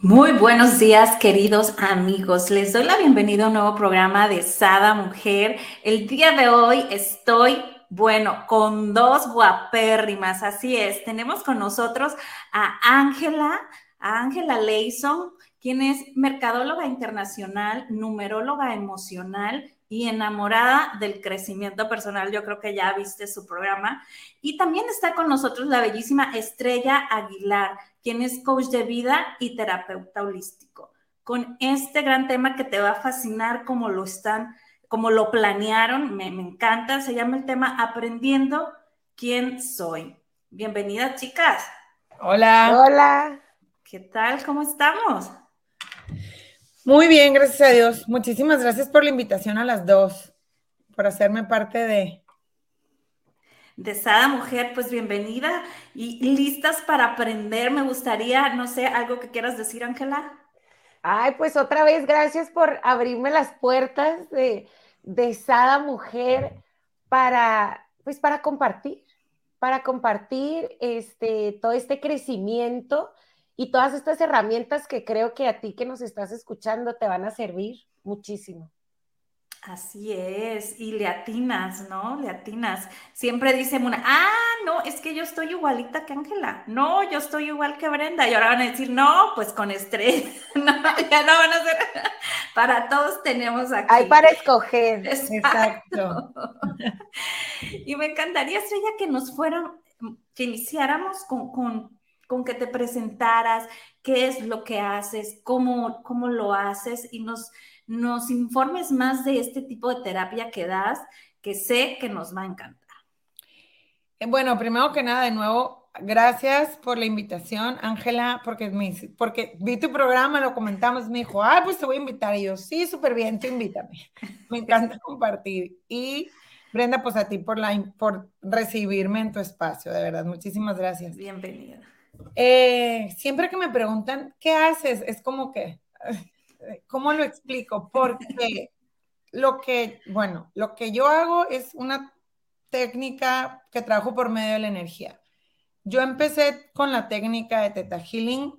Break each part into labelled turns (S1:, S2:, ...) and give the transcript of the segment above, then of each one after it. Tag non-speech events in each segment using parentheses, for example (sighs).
S1: muy buenos días, queridos amigos. Les doy la bienvenida a un nuevo programa de Sada Mujer. El día de hoy estoy, bueno, con dos guapérrimas. Así es, tenemos con nosotros a Ángela, a Ángela Leison, quien es mercadóloga internacional, numeróloga emocional y enamorada del crecimiento personal. Yo creo que ya viste su programa. Y también está con nosotros la bellísima Estrella Aguilar quien es coach de vida y terapeuta holístico, con este gran tema que te va a fascinar como lo están, como lo planearon, me, encanta, se llama el tema Aprendiendo quién soy. Bienvenidas, chicas.
S2: Hola.
S3: Hola.
S1: ¿Qué tal? ¿Cómo estamos?
S2: Muy bien, gracias a Dios. Muchísimas gracias por la invitación a las dos, por hacerme parte de,
S1: de Sada Mujer, pues bienvenida y listas para aprender. Me gustaría, no sé, algo que quieras decir, Ángela.
S3: Ay, pues otra vez, gracias por abrirme las puertas de, Sada Mujer para, pues para compartir, para compartir este, todo este crecimiento y todas estas herramientas que creo que a ti que nos estás escuchando te van a servir muchísimo.
S1: Así es, y le atinas, ¿no? Le atinas. Siempre dicen una, ah, no, es que yo estoy igualita que Ángela. No, yo estoy igual que Brenda. Y ahora van a decir, no, pues con estrés. (laughs) no, ya no van a ser. para todos tenemos aquí.
S3: Hay para escoger.
S1: Exacto. y me encantaría, Estrella, que nos fueran, que iniciáramos con, con, con que te presentaras, qué es lo que haces, cómo, cómo lo haces y nos nos informes más de este tipo de terapia que das, que sé que nos va a encantar.
S2: Eh, bueno, primero que nada, de nuevo, gracias por la invitación, Ángela, porque, porque vi tu programa, lo comentamos, me dijo, ah, pues te voy a invitar. Y yo, sí, súper bien, te invítame. Me encanta (laughs) compartir. Y Brenda, pues a ti por, la, por recibirme en tu espacio, de verdad, muchísimas gracias.
S1: Bienvenida.
S2: Eh, siempre que me preguntan, ¿qué haces? Es como que ¿cómo lo explico? Porque lo que, bueno, lo que yo hago es una técnica que trabajo por medio de la energía. Yo empecé con la técnica de Theta Healing,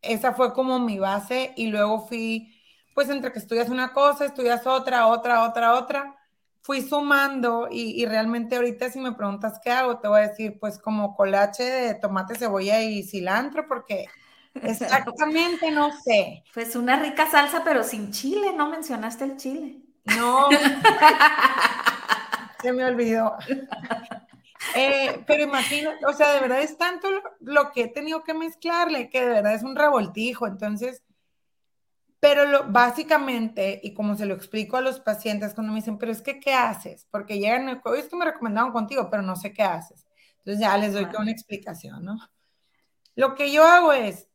S2: esa fue como mi base y luego fui, pues entre que estudias una cosa, estudias otra, otra, otra, otra, fui sumando y, y, realmente ahorita si me preguntas qué hago, te voy a decir pues como colache de tomate, cebolla y cilantro porque Exactamente, no sé.
S1: Pues una rica salsa, pero sin chile, no mencionaste el chile.
S2: No. Se me olvidó. Eh, pero imagino, o sea, de verdad es tanto lo, que he tenido que mezclarle que de verdad es un revoltijo. Entonces, pero lo, básicamente, y como se lo explico a los pacientes cuando me dicen, pero es que, ¿qué haces? Porque llegan, es que me recomendaron contigo, pero no sé qué haces. Entonces ya les doy una explicación, ¿no? Lo que yo hago es,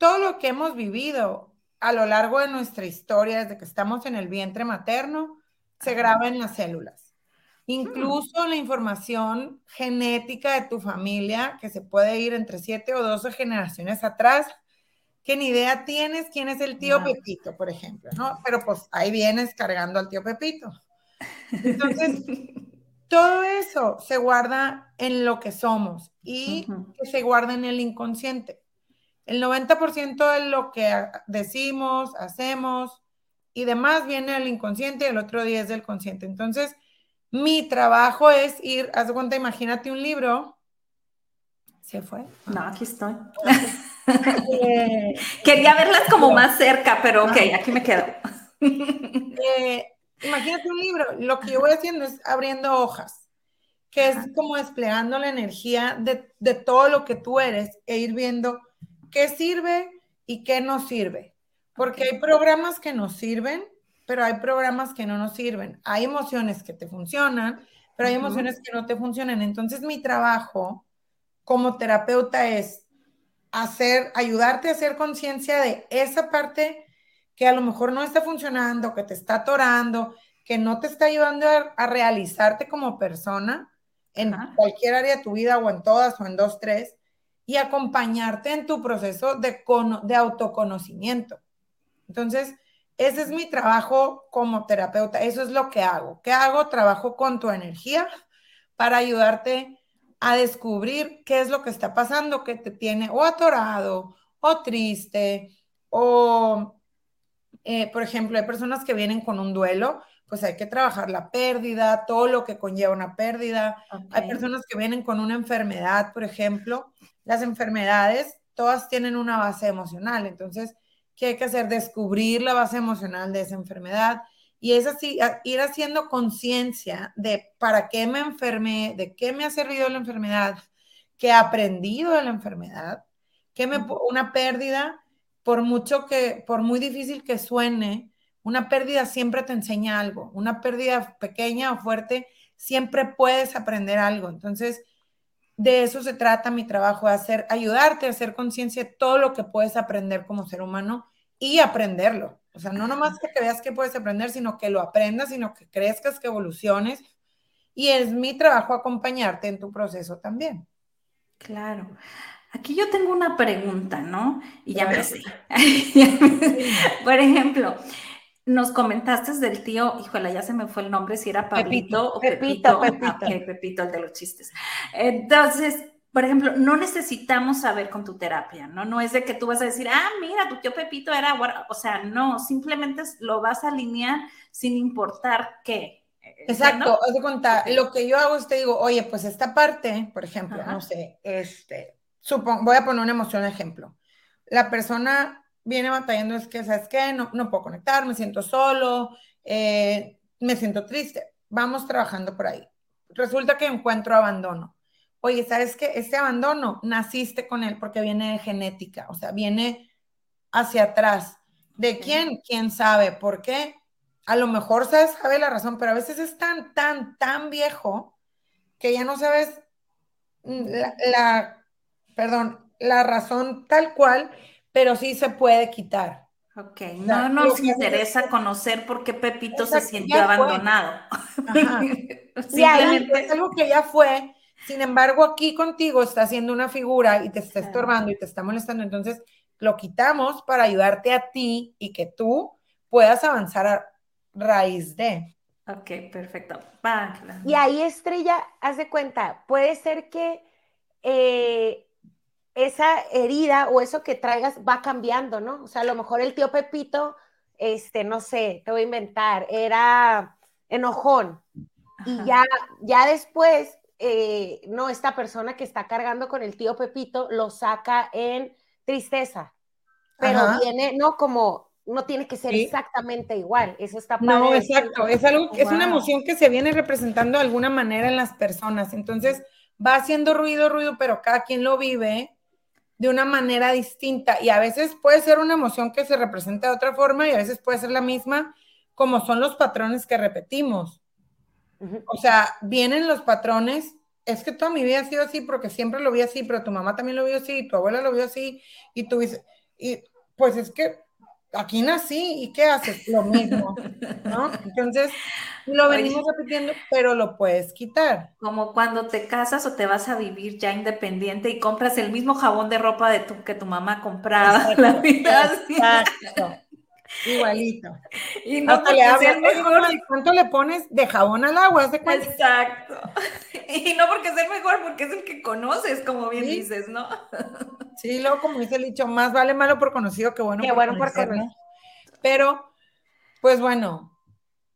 S2: todo lo que hemos vivido a lo largo de nuestra historia, desde que estamos en el vientre materno, se graba en las células. Incluso la información genética de tu familia, que se puede ir entre siete o 12 generaciones atrás, que ni idea tienes quién es el tío Pepito, por ejemplo, ¿no? Pero pues ahí vienes cargando al tío Pepito. Entonces, (laughs) todo eso se guarda en lo que somos y que se guarda en el inconsciente. El 90% de lo que decimos, hacemos y demás viene del inconsciente y el otro día es del consciente. Entonces, mi trabajo es ir, haz de cuenta, imagínate un libro. ¿Se fue?
S1: No, aquí estoy. (laughs) Quería verlas como más cerca, pero ok, aquí me quedo. (laughs)
S2: Eh, imagínate un libro. Lo que yo voy haciendo es abriendo hojas, que es como desplegando la energía de, de todo lo que tú eres e ir viendo qué sirve y qué no sirve. Porque hay programas que nos sirven, pero hay programas que no nos sirven. Hay emociones que te funcionan, pero hay emociones que no te funcionan. Entonces mi trabajo como terapeuta es hacer, ayudarte a hacer conciencia de esa parte que a lo mejor no está funcionando, que te está atorando, que no te está ayudando a, realizarte como persona en cualquier área de tu vida o en todas o en dos, tres, y acompañarte en tu proceso de, autoconocimiento. Entonces, ese es mi trabajo como terapeuta, eso es lo que hago. ¿Qué hago? Trabajo con tu energía para ayudarte a descubrir qué es lo que está pasando, que te tiene o atorado o triste o, eh, por ejemplo, hay personas que vienen con un duelo pues hay que trabajar la pérdida, todo lo que conlleva una pérdida. Hay personas que vienen con una enfermedad, por ejemplo. Las enfermedades, todas tienen una base emocional. Entonces, ¿qué hay que hacer? Descubrir la base emocional de esa enfermedad. Y es así, ir haciendo conciencia de para qué me enfermé, de qué me ha servido la enfermedad, qué he aprendido de la enfermedad, qué me, una pérdida, por mucho que, por muy difícil que suene, una pérdida siempre te enseña algo, una pérdida pequeña o fuerte, siempre puedes aprender algo. Entonces, de eso se trata mi trabajo, de hacer, ayudarte a hacer conciencia de todo lo que puedes aprender como ser humano y aprenderlo. O sea, no nomás que veas que puedes aprender, sino que lo aprendas, sino que crezcas, que evoluciones. Y es mi trabajo acompañarte en tu proceso también.
S1: Claro. Aquí yo tengo una pregunta, ¿no? Y ya me sé. (laughs) Por ejemplo, nos comentaste del tío, híjole, ya se me fue el nombre, si era Pablito o Pepito. Pepito, Pepito. Pepito, el de los chistes. Entonces, por ejemplo, no necesitamos saber con tu terapia, ¿no? No es de que tú vas a decir, ah, mira, tu tío Pepito era, o sea, no, simplemente lo vas a alinear sin importar qué.
S2: Exacto, haz de contar, lo que yo hago es te digo, oye, pues esta parte, por ejemplo, no sé, este, supongo, voy a poner una emoción de ejemplo. La persona viene batallando es que, ¿sabes qué? No, no puedo conectar, me siento solo, eh, me siento triste. Vamos trabajando por ahí. Resulta que encuentro abandono. Oye, ¿sabes qué? Este abandono naciste con él porque viene de genética, o sea, viene hacia atrás. ¿De quién? ¿Quién sabe? ¿Por qué? A lo mejor sabes, sabe la razón, pero a veces es tan, tan, tan viejo que ya no sabes la, la perdón, la razón tal cual pero sí se puede quitar.
S1: Ok, no nos interesa conocer por qué Pepito se sintió abandonado. (laughs)
S2: Simplemente es algo que ya fue. Sin embargo, aquí contigo está haciendo una figura y te está estorbando y te está molestando. Entonces, lo quitamos para ayudarte a ti y que tú puedas avanzar a raíz de.
S1: Ok, perfecto.
S3: Y ahí, Estrella, haz de cuenta, puede ser que eh, esa herida o eso que traigas va cambiando, ¿no? O sea, a lo mejor el tío Pepito, este, no sé, te voy a inventar, era enojón. Y ya, ya después, eh, no, esta persona que está cargando con el tío Pepito lo saca en tristeza. Pero viene, no como, no tiene que ser exactamente igual. Eso está
S2: No, exacto. Es algo, es una emoción que se viene representando de alguna manera en las personas. Entonces, va haciendo ruido, ruido, pero cada quien lo vive de una manera distinta. Y a veces puede ser una emoción que se representa de otra forma y a veces puede ser la misma como son los patrones que repetimos. O sea, vienen los patrones, es que toda mi vida ha sido así porque siempre lo vi así, pero tu mamá también lo vio así, tu abuela lo vio así y tú y pues es que aquí nací y ¿qué haces? Lo mismo, ¿no? Entonces, lo venimos repitiendo, pero lo puedes quitar.
S1: Como cuando te casas o te vas a vivir ya independiente y compras el mismo jabón de ropa de tu, que tu mamá compraba. la vida
S2: exacto. Igualito. Y no te le hablas, mejor. ¿cuánto le pones de jabón al agua?
S1: Exacto. (laughs) Y no porque sea el mejor, porque es el que conoces, como bien dices, ¿no? (laughs)
S2: Sí, luego como dice el dicho, más vale malo por conocido que bueno
S3: por bueno por.
S2: Pero, pues bueno,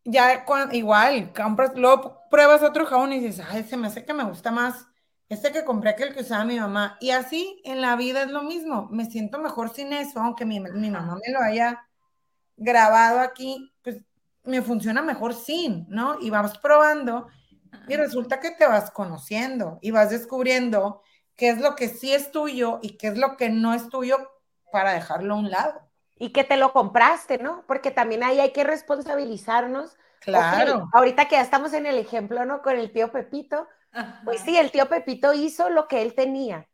S2: ya igual, compras, luego pruebas otro jabón y dices, ay, se me hace que me gusta más este que compré que el que usaba mi mamá. Y así en la vida es lo mismo. Me siento mejor sin eso, aunque mi, mi mamá me lo haya grabado aquí, pues me funciona mejor sin, ¿no? Y vas probando y resulta que te vas conociendo y vas descubriendo qué es lo que sí es tuyo y qué es lo que no es tuyo para dejarlo a un lado.
S3: Y que te lo compraste, ¿no? Porque también ahí hay que responsabilizarnos.
S2: Claro.
S3: ahorita que ya estamos en el ejemplo, ¿no? Con el tío Pepito, pues sí, el tío Pepito hizo lo que él tenía.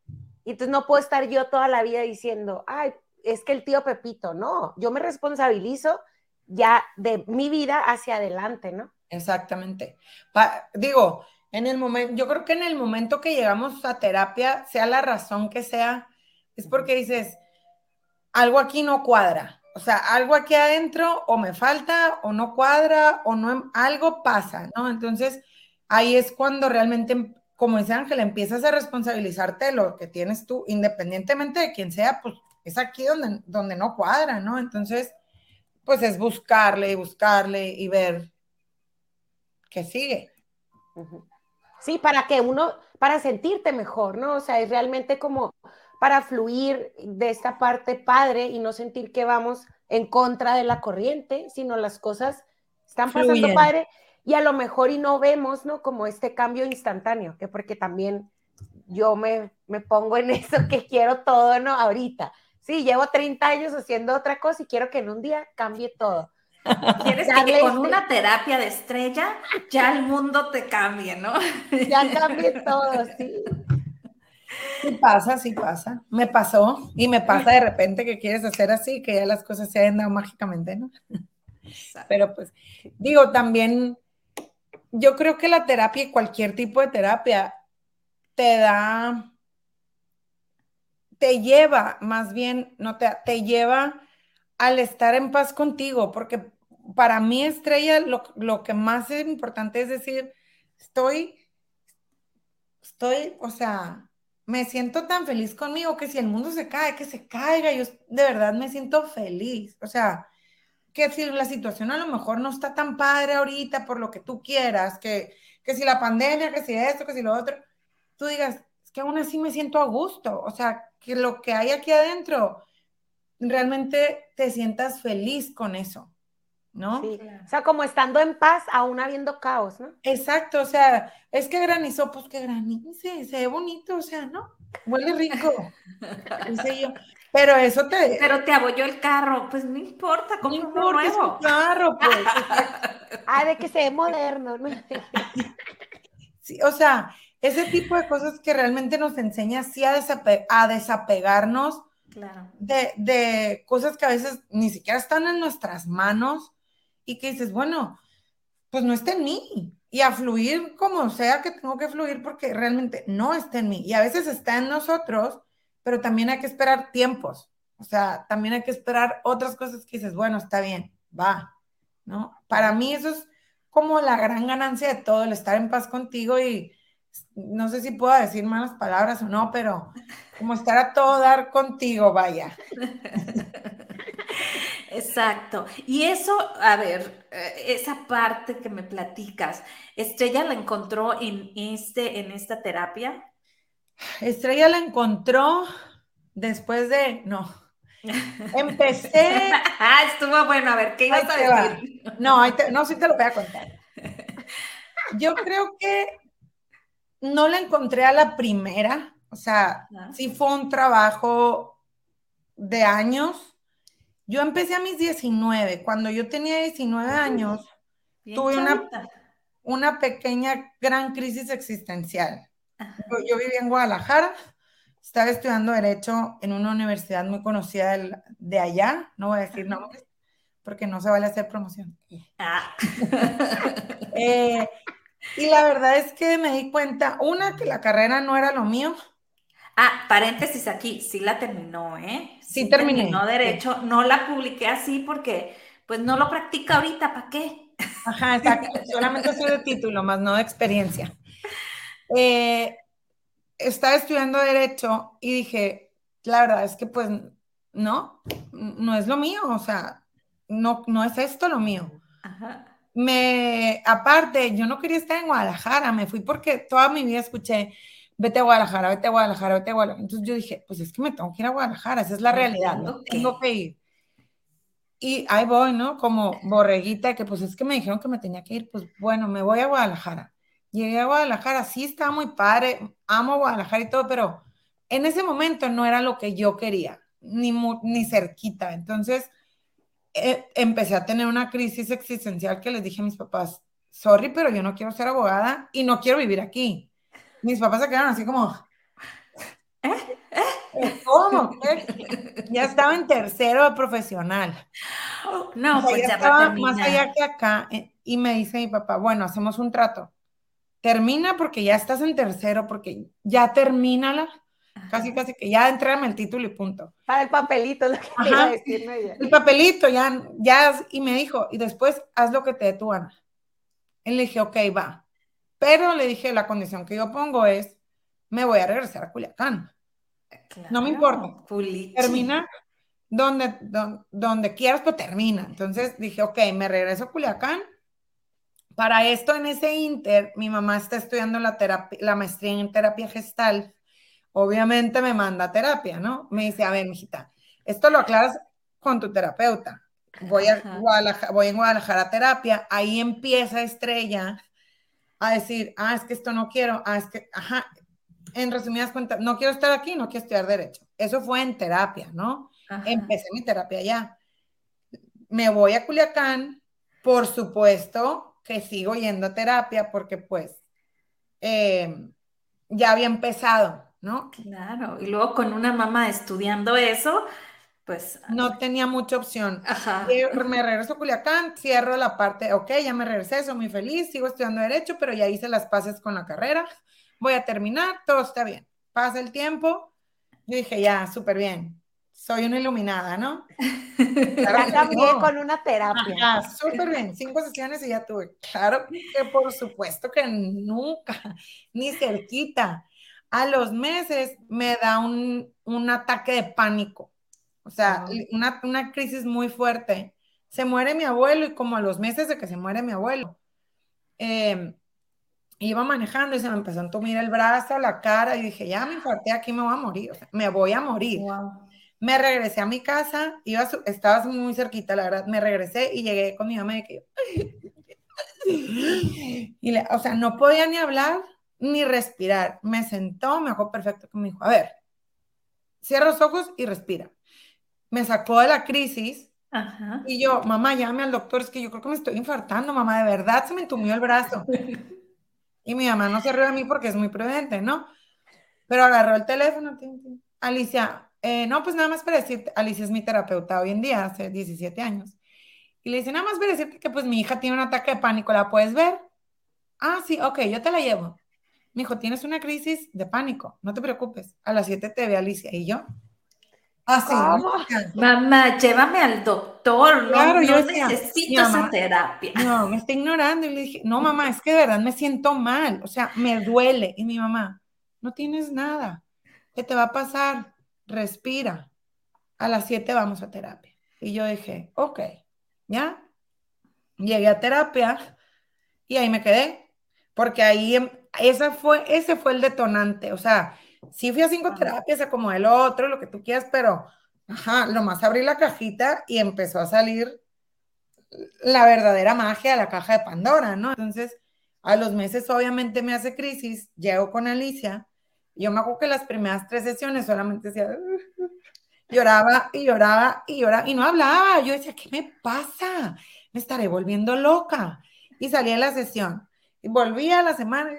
S3: Y entonces no puedo estar yo toda la vida diciendo, ay, es que el tío Pepito, no, yo me responsabilizo ya de mi vida hacia adelante, ¿no?
S2: Exactamente. digo, en el momento, yo creo que en el momento que llegamos a terapia, sea la razón que sea, es porque dices, algo aquí no cuadra. O sea, algo aquí adentro o me falta o no cuadra o no, algo pasa, ¿no? Entonces, ahí es cuando realmente, como dice Ángela, empiezas a responsabilizarte de lo que tienes tú, independientemente de quién sea, pues es aquí donde, donde no cuadra, ¿no? Entonces, pues es buscarle y buscarle y ver qué sigue.
S3: Sí, para que uno, para sentirte mejor, ¿no? O sea, es realmente como para fluir de esta parte padre y no sentir que vamos en contra de la corriente, sino las cosas están pasando padre y a lo mejor y no vemos, ¿no? Como este cambio instantáneo, que porque también yo me, me pongo en (laughs) eso que quiero todo, ¿no? Ahorita. Sí, llevo 30 años haciendo otra cosa y quiero que en un día cambie todo.
S1: Quieres que con este una terapia de estrella ya el mundo te cambie, ¿no?
S3: Ya cambie todo, sí.
S2: Sí pasa, sí pasa. Me pasó y me pasa de repente que quieres hacer así, que ya las cosas se hayan dado mágicamente, ¿no? Pero pues, digo, también, yo creo que la terapia y cualquier tipo de terapia te da, te lleva, más bien, no te, te lleva al estar en paz contigo, porque para mí, Estrella, lo, que más es importante es decir, estoy, estoy, o sea, me siento tan feliz conmigo que si el mundo se cae, que se caiga, yo de verdad me siento feliz, o sea, que si la situación a lo mejor no está tan padre ahorita por lo que tú quieras, que, que si la pandemia, que si esto, que si lo otro, tú digas, es que aún así me siento a gusto, o sea, que lo que hay aquí adentro realmente te sientas feliz con eso, ¿no?
S3: Sí. O sea, como estando en paz, aún habiendo caos, ¿no?
S2: Exacto, o sea, es que granizó, pues que granice, se ve bonito, o sea, ¿no? Huele rico, (laughs) dice yo. Pero eso te...
S1: Pero te abolló el carro, pues no importa, como no importa, nuevo.
S2: carro, pues. (laughs)
S3: ah, de que se ve moderno, ¿no?
S2: sí, o sea, ese tipo de cosas que realmente nos enseña sí a, a desapegarnos de, cosas que a veces ni siquiera están en nuestras manos y que dices, bueno, pues no está en mí. Y a fluir como sea que tengo que fluir porque realmente no está en mí. Y a veces está en nosotros, pero también hay que esperar tiempos. O sea, también hay que esperar otras cosas que dices, bueno, está bien, va, ¿no? Para mí eso es como la gran ganancia de todo, el estar en paz contigo y no sé si puedo decir malas palabras o no, pero como estar a todo dar contigo, vaya. (laughs)
S1: Exacto. Y eso, a ver, eh, esa parte que me platicas, Estrella la encontró en, este, en esta terapia.
S2: Estrella la encontró después de, no, (laughs) empecé.
S1: ah, estuvo bueno, a ver, ¿qué ibas a decir?
S2: No, no, sí te lo voy a contar. (laughs) Yo creo que no la encontré a la primera, o sea, sí fue un trabajo de años. Yo empecé a mis 19. Cuando yo tenía 19 años, tuve una, una, pequeña, gran crisis existencial. Yo, vivía en Guadalajara, estaba estudiando Derecho en una universidad muy conocida de, allá, no voy a decir nombres, porque no se vale hacer promoción. Ah. Eh, y la verdad es que me di cuenta, una, que la carrera no era lo mío.
S1: Ah, paréntesis aquí, sí la terminó, ¿eh?
S2: Sí, terminé.
S1: Terminó derecho, no la publiqué así porque pues no lo practica ahorita, ¿para qué?
S2: Ajá, exacto, solamente soy de título, más no de experiencia. Eh, estaba estudiando derecho y dije, la verdad es que pues no, no es lo mío, o sea, no, no es esto lo mío. Ajá me, aparte, yo no quería estar en Guadalajara, me fui porque toda mi vida escuché, vete a Guadalajara, vete a Guadalajara, vete a Guadalajara. Entonces yo dije, pues es que me tengo que ir a Guadalajara, esa es la realidad, ¿no? tengo que ir. Y ahí voy, ¿no? Como borreguita, que pues es que me dijeron que me tenía que ir, pues bueno, me voy a Guadalajara. Llegué a Guadalajara, sí estaba muy padre, amo Guadalajara y todo, pero en ese momento no era lo que yo quería, ni, ni cerquita. Entonces, eh, empecé a tener una crisis existencial que les dije a mis papás, sorry, pero yo no quiero ser abogada y no quiero vivir aquí. Mis papás se quedaron así como, ¿Eh? ¿Cómo? Ya estaba en tercero de profesional.
S1: No, pues ya,
S2: estaba más allá que acá. Eh, y me dice mi papá, bueno, hacemos un trato. Termina porque ya estás en tercero, porque ya termínala. Casi, casi que ya entrégame el título y punto.
S3: Para el papelito, lo que iba a decir,
S2: El papelito, ya, ya, y me dijo, y después haz lo que te dé tu gana. Y le dije, ok, va. Pero le dije, la condición que yo pongo es, me voy a regresar a Culiacán. no me importa. Termina donde, donde, quieras, pues termina. Entonces dije, ok, me regreso a Culiacán. Para esto, en ese inter, mi mamá está estudiando la, terapia, la maestría en terapia gestal. Obviamente me manda a terapia, ¿no? Me dice, a ver, mijita, esto lo aclaras con tu terapeuta. Voy a Guadalajara, voy en Guadalajara a terapia. Ahí empieza Estrella a decir, ah, es que esto no quiero, ah, es que, ajá, en resumidas cuentas, no quiero estar aquí, no quiero estudiar derecho. Eso fue en terapia, ¿no? Empecé mi terapia ya. Me voy a Culiacán, por supuesto que sigo yendo a terapia porque pues em, ya había empezado, ¿no?
S1: Claro, y luego con una mamá estudiando eso, pues...
S2: No tenía mucha opción. Me regreso a Culiacán, cierro la parte, ok, ya me regresé, soy muy feliz, sigo estudiando Derecho, pero ya hice las paces con la carrera, voy a terminar, todo está bien. Pasa el tiempo, yo dije, ya, súper bien, soy una iluminada, ¿no?
S3: ya cambié con una terapia.
S2: súper bien, cinco sesiones y ya tuve. Claro que por supuesto que nunca, ni cerquita. A los meses me da un, un ataque de pánico o sea, una, crisis muy fuerte. Se muere mi abuelo y como a los meses de que se muere mi abuelo, em, iba manejando y se me empezó a entumir el brazo, la cara y dije, ya me infarté, aquí me voy a morir, o sea, me voy a morir. Me regresé a mi casa, iba estabas muy cerquita, la verdad, me regresé y llegué con mi mamá (laughs) y que... y o sea, no podía ni hablar ni respirar. Me sentó, me dejó perfecto, me dijo, a ver, cierra los ojos y respira me sacó de la crisis. Y yo, mamá, llame al doctor, es que yo creo que me estoy infartando, mamá, de verdad se me entumió el brazo. (laughs) y mi mamá no se rió de mí porque es muy prudente, ¿no? Pero agarró el teléfono, Alicia, eh, no, pues nada más para decirte, Alicia es mi terapeuta hoy en día, hace 17 años. Y le dice, nada más para decirte que pues mi hija tiene un ataque de pánico, ¿la puedes ver? Ah, sí, ok, yo te la llevo. Me dijo, tienes una crisis de pánico, no te preocupes, a las 7 te ve Alicia. Y yo,
S1: Ah, Mamá, llévame al doctor, no, yo necesito esa terapia.
S2: No, me está ignorando. Y le dije, no, mamá, es que de verdad me siento mal, o sea, me duele. Y mi mamá, no tienes nada, ¿qué te va a pasar? Respira. A las 7 vamos a terapia. Y yo dije, ok, ¿ya? Llegué a terapia y ahí me quedé, porque ahí, em, esa fue, ese fue el detonante, o sea, Sí fui a cinco terapias, como el otro, lo que tú quieras, pero, ajá, lo más abrí la cajita y empezó a salir la verdadera magia de la caja de Pandora, ¿no? Entonces, a los meses obviamente me hace crisis, llego con Alicia, yo me acuerdo que las primeras tres sesiones solamente decía, (laughs) lloraba y lloraba y lloraba y no hablaba, yo decía, ¿qué me pasa? Me estaré volviendo loca. Y salí a la sesión y volví a la semana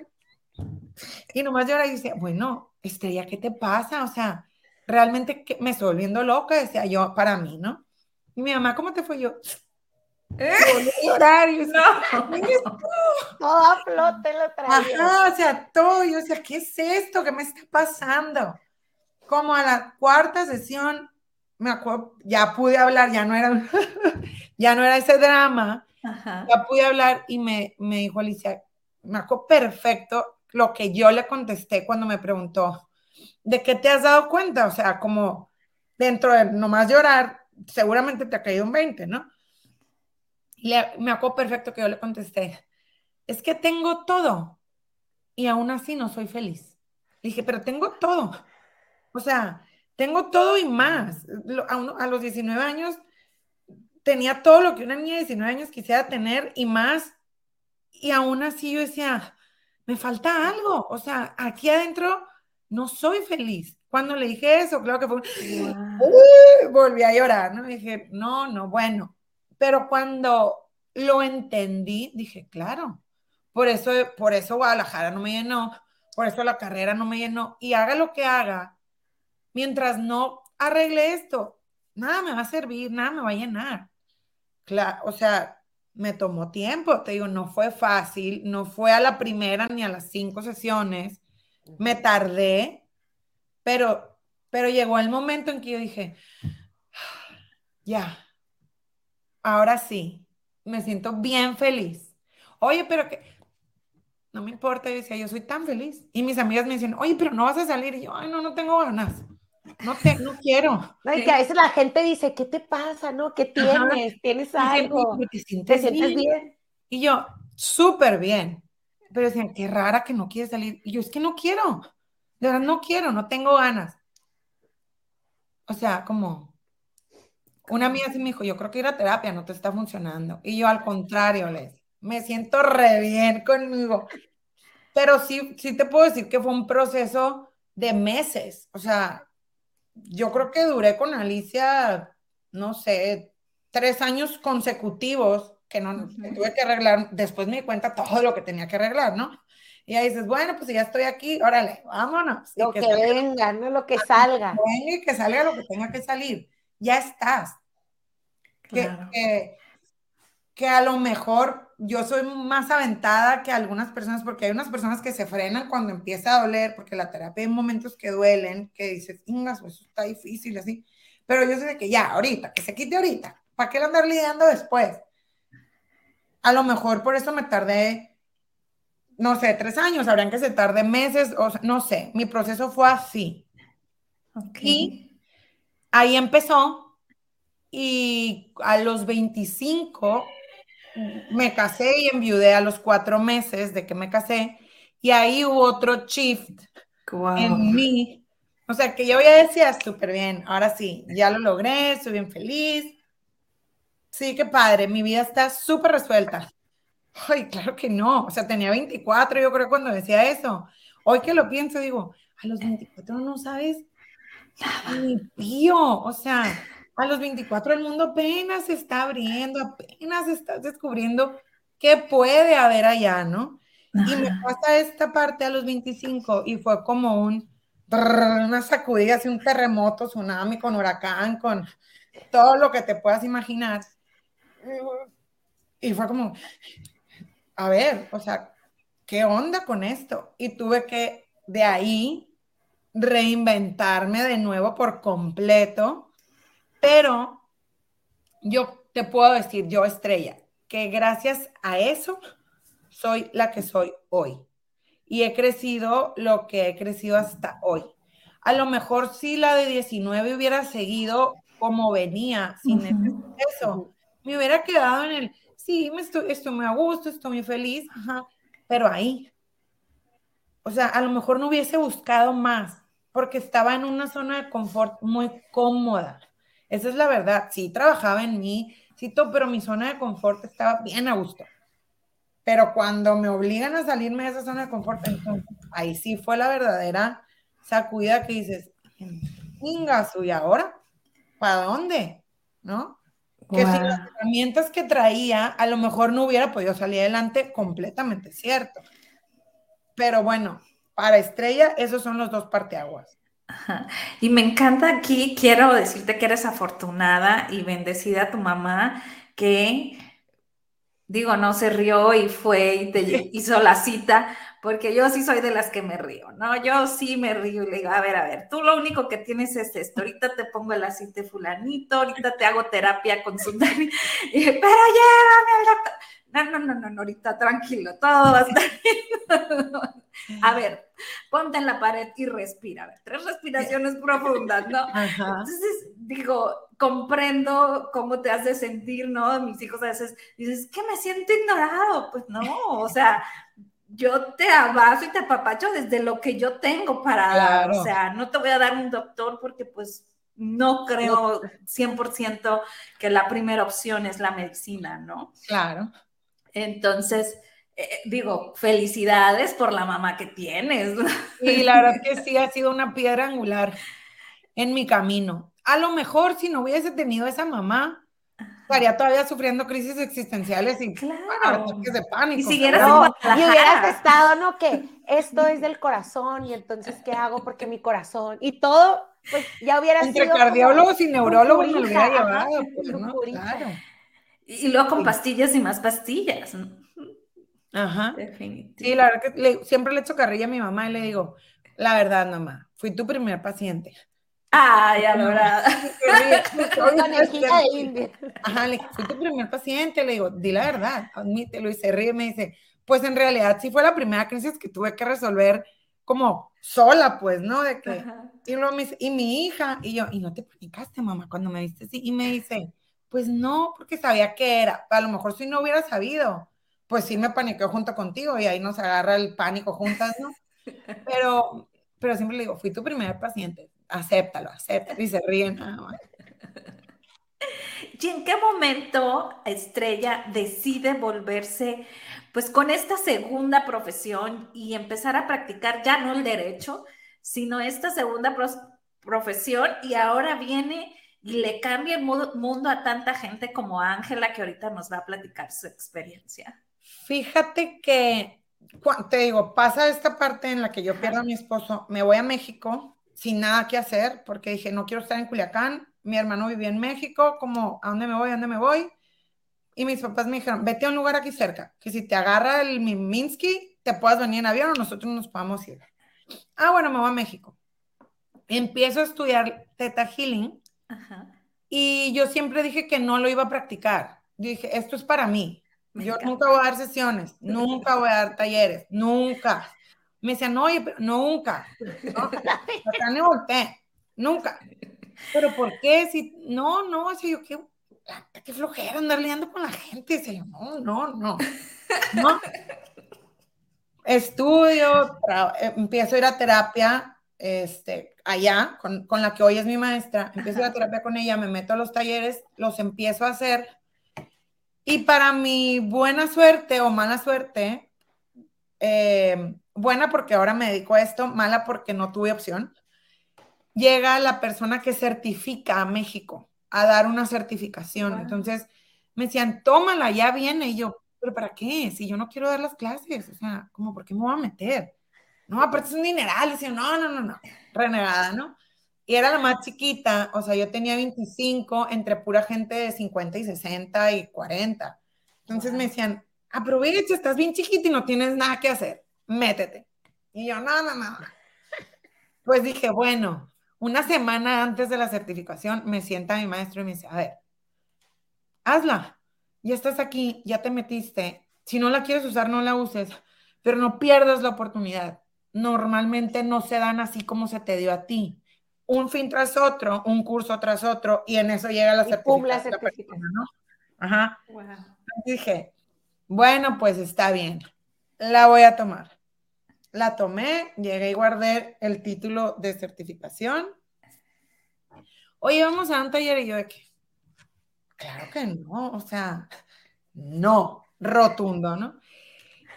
S2: y nomás lloraba y decía, bueno, Estrella, ¿qué te pasa? O sea, realmente me estoy volviendo loca, decía yo, para mí, ¿no? Y mi mamá, ¿cómo te fue yo?
S3: ¿Eh? llorar, y no. Todo a flote lo traía.
S2: Ajá, o sea, todo, yo decía, ¿qué es esto? ¿Qué me está pasando? Como a la cuarta sesión, me acuerdo, ya pude hablar, ya no era, (laughs) ya no era ese drama, ya pude hablar y me, me dijo Alicia, me acuerdo perfecto lo que yo le contesté cuando me preguntó, ¿de qué te has dado cuenta? O sea, como dentro de nomás llorar, seguramente te ha caído un 20, ¿no? Y me acuerdo perfecto que yo le contesté, es que tengo todo y aún así no soy feliz. Le dije, pero tengo todo. O sea, tengo todo y más. A, a los 19 años tenía todo lo que una niña de 19 años quisiera tener y más. Y aún así yo decía, me falta algo. O sea, aquí adentro no soy feliz. Cuando le dije eso, claro que fue, volví a llorar, ¿no? dije, no, no, bueno. Pero cuando lo entendí, dije, claro, por eso, por eso Guadalajara no me llenó, por eso la carrera no me llenó. Y haga lo que haga, mientras no arregle esto, nada me va a servir, nada me va a llenar. Claro, o sea, me tomó tiempo, te digo, no fue fácil, no fue a la primera ni a las cinco sesiones, me tardé, pero, pero llegó el momento en que yo dije, (sighs) ya, ahora sí, me siento bien feliz. Oye, pero que, no me importa, yo decía, yo soy tan feliz. Y mis amigas me dicen, oye, pero no vas a salir. Y yo, ay, no, no tengo ganas. No, te, no quiero.
S3: No, y que a veces la gente dice, ¿qué te pasa? ¿No? ¿Qué tienes? ¿Tienes algo?
S2: ¿Te sientes, bien? Y yo, súper bien. Pero decían, qué rara que no quieres salir. Y yo, es que no quiero. De verdad, no quiero, no tengo ganas. O sea, como, una amiga sí me dijo, yo creo que ir a terapia no te está funcionando. Y yo, al contrario, les me siento re bien conmigo. Pero sí, sí te puedo decir que fue un proceso de meses. O sea, yo creo que duré con Alicia, no sé, tres años consecutivos que no tuve que arreglar. Después me di cuenta todo lo que tenía que arreglar, ¿no? Y ahí dices, bueno, pues ya estoy aquí, órale, vámonos.
S3: Lo que, venga, no lo que salga.
S2: Que venga y que salga lo que tenga que salir. Ya estás. Que, que a lo mejor yo soy más aventada que algunas personas, porque hay unas personas que se frenan cuando empieza a doler, porque la terapia hay momentos que duelen, que dices, ingas, pues está difícil, así. Pero yo sé de que ya, ahorita, que se quite ahorita, ¿para qué andar lidiando después? A lo mejor por eso me tardé, no sé, tres años, habrían que se tarde meses, o no sé, mi proceso fue así. Y ahí empezó, y a los 25 me casé y enviudé a los cuatro meses de que me casé, y ahí hubo otro shift en mí. O sea, que yo ya decía, súper bien, ahora sí, ya lo logré, estoy bien feliz. Sí, qué padre, mi vida está súper resuelta. Ay, claro que no, o sea, tenía 24, yo creo, cuando decía eso. Hoy que lo pienso, digo, a los 24 no sabes ni pío, o sea, a los 24 el mundo apenas se está abriendo, apenas estás descubriendo qué puede haber allá, ¿no? Y me pasa esta parte a los 25 y fue como un, una sacudida, así un terremoto, tsunami, con huracán, con todo lo que te puedas imaginar. Y fue como, a ver, o sea, ¿qué onda con esto? Y tuve que de ahí reinventarme de nuevo por completo pero yo te puedo decir, yo estrella, que gracias a eso soy la que soy hoy. Y he crecido lo que he crecido hasta hoy. A lo mejor si la de 19 hubiera seguido como venía, sin eso, me hubiera quedado en el, sí, me estoy, estoy muy a gusto, estoy muy feliz, pero ahí. O sea, a lo mejor no hubiese buscado más, porque estaba en una zona de confort muy cómoda. Esa es la verdad. Sí, trabajaba en mí, sí, pero mi zona de confort estaba bien a gusto. Pero cuando me obligan a salirme de esa zona de confort, entonces, ahí sí fue la verdadera sacudida que dices, ingasu, ¿y ahora? ¿Para dónde? ¿No? Que si las herramientas que traía, a lo mejor no hubiera podido salir adelante, completamente cierto. Pero bueno, para Estrella, esos son los dos parteaguas.
S1: Y me encanta aquí, quiero decirte que eres afortunada y bendecida tu mamá que, digo, no se rió y fue y te hizo la cita, porque yo sí soy de las que me río, ¿no? Yo sí me río y le digo, a ver, a ver, tú lo único que tienes es esto, ahorita te pongo el aceite fulanito, ahorita te hago terapia con su... (laughs) pero llévame al doctor. No, no, no, no, ahorita tranquilo, todo va a estar (laughs) bien. A ver, ponte en la pared y respira. A ver, tres respiraciones profundas, ¿no? Entonces, digo, comprendo cómo te hace sentir, ¿no? Mis hijos a veces dices, que me siento ignorado. Pues no, o sea, yo te abrazo y te apapacho desde lo que yo tengo para dar. O sea, no te voy a dar un doctor porque pues no creo 100% que la primera opción es la medicina, ¿no?
S2: Claro.
S1: Entonces, eh, digo, felicidades por la mamá que tienes.
S2: Y la verdad que sí, ha sido una piedra angular en mi camino. A lo mejor si no hubiese tenido esa mamá, estaría todavía sufriendo crisis existenciales y
S1: claro.
S2: de pánico.
S3: Y siguieras y hubieras estado, ¿no? Que esto es del corazón y entonces, ¿qué hago? Porque mi corazón y todo pues ya hubiera
S2: Entre
S3: sido.
S2: cardiólogos y
S3: como
S2: neurólogos me lo hubiera llevado, pues, ¿no? Claro.
S1: Y luego con pastillas y más pastillas.
S2: Ajá.
S1: Definitivamente.
S2: Sí, la verdad que le- siempre le echo carrilla a mi mamá y le digo, la verdad, mamá, fui tu primer paciente.
S1: Ay, adorada. (laughs)
S3: De India.
S2: Ajá, le dije, fui tu primer paciente, le digo, di la verdad, admítelo, y se ríe y me dice, pues en realidad sí fue la primera crisis que tuve que resolver como sola, pues, ¿no? De que,
S1: Ajá.
S2: y luego me dice, y mi hija, y yo, ¿y no te panicaste, mamá, cuando me viste así? Y me dice, pues no, porque sabía que era, a lo mejor si no hubiera sabido, pues sí me paniqueó junto contigo y ahí nos agarra el pánico juntas, ¿no? (laughs) Pero, pero siempre le digo, fui tu primer paciente, acéptalo, acéptalo, y se ríen nada más.
S1: ¿Y en qué momento Estrella decide volverse, pues con esta segunda profesión y empezar a practicar ya no el derecho, sino esta segunda profesión y ahora viene y le cambia el mu- mundo a tanta gente como Ángela que ahorita nos va a platicar su experiencia?
S2: Fíjate que, te digo, pasa esta parte en la que yo pierdo a mi esposo, me voy a México sin nada que hacer, porque dije, no quiero estar en Culiacán, mi hermano vivía en México, como, ¿a dónde me voy? ¿A dónde me voy? Y mis papás me dijeron, vete a un lugar aquí cerca, que si te agarra el Mi- Minsky, te puedas venir en avión o nosotros nos podamos ir. Ah, bueno, me voy a México. Empiezo a estudiar Theta Healing
S1: Ajá.
S2: y yo siempre dije que no lo iba a practicar. Dije, esto es para mí.
S1: Me
S2: Yo
S1: encanta.
S2: nunca voy a dar sesiones, nunca voy a dar talleres, nunca. Me decían, no, oye, pero nunca. ¿no? (laughs) Acá me volteé, nunca. Pero ¿por qué? Si, no, no, así yo, qué, qué flojera andar lidiando con la gente. Yo, no, no, no. no. (laughs) Estudio, eh, empiezo a ir a terapia, este, allá, con, con la que hoy es mi maestra. Empiezo a ir a terapia con ella, me meto a los talleres, los empiezo a hacer. Y para mi buena suerte o mala suerte, eh, buena porque ahora me dedico a esto, mala porque no tuve opción, llega la persona que certifica a México a dar una certificación.
S1: Wow.
S2: Entonces me decían, tómala, ya viene. Y yo, ¿pero para qué? Si yo no quiero dar las clases, o sea, ¿cómo por qué me voy a meter? No, aparte es un dineral. Y decía, no, no, no, no, renegada, ¿no? Y era la más chiquita, o sea, yo tenía 25 entre pura gente de 50 y 60 y 40. Entonces me decían, aprovecha, estás bien chiquita y no tienes nada que hacer, métete. Y yo, no, no, no. Pues dije, bueno, una semana antes de la certificación me sienta mi maestro y me dice, a ver, hazla, ya estás aquí, ya te metiste, si no la quieres usar, no la uses, pero no pierdas la oportunidad. Normalmente no se dan así como se te dio a ti. Un fin tras otro, un curso tras otro, y en eso llega la
S3: Y pum, la
S2: certificación.
S3: certificación.
S2: persona, ¿no? Ajá.
S1: Wow.
S2: Dije, bueno, pues está bien, la voy a tomar. La tomé, llegué y guardé el título de certificación. Oye, vamos a un taller y yo de que, claro que no, o sea, no, rotundo, ¿no?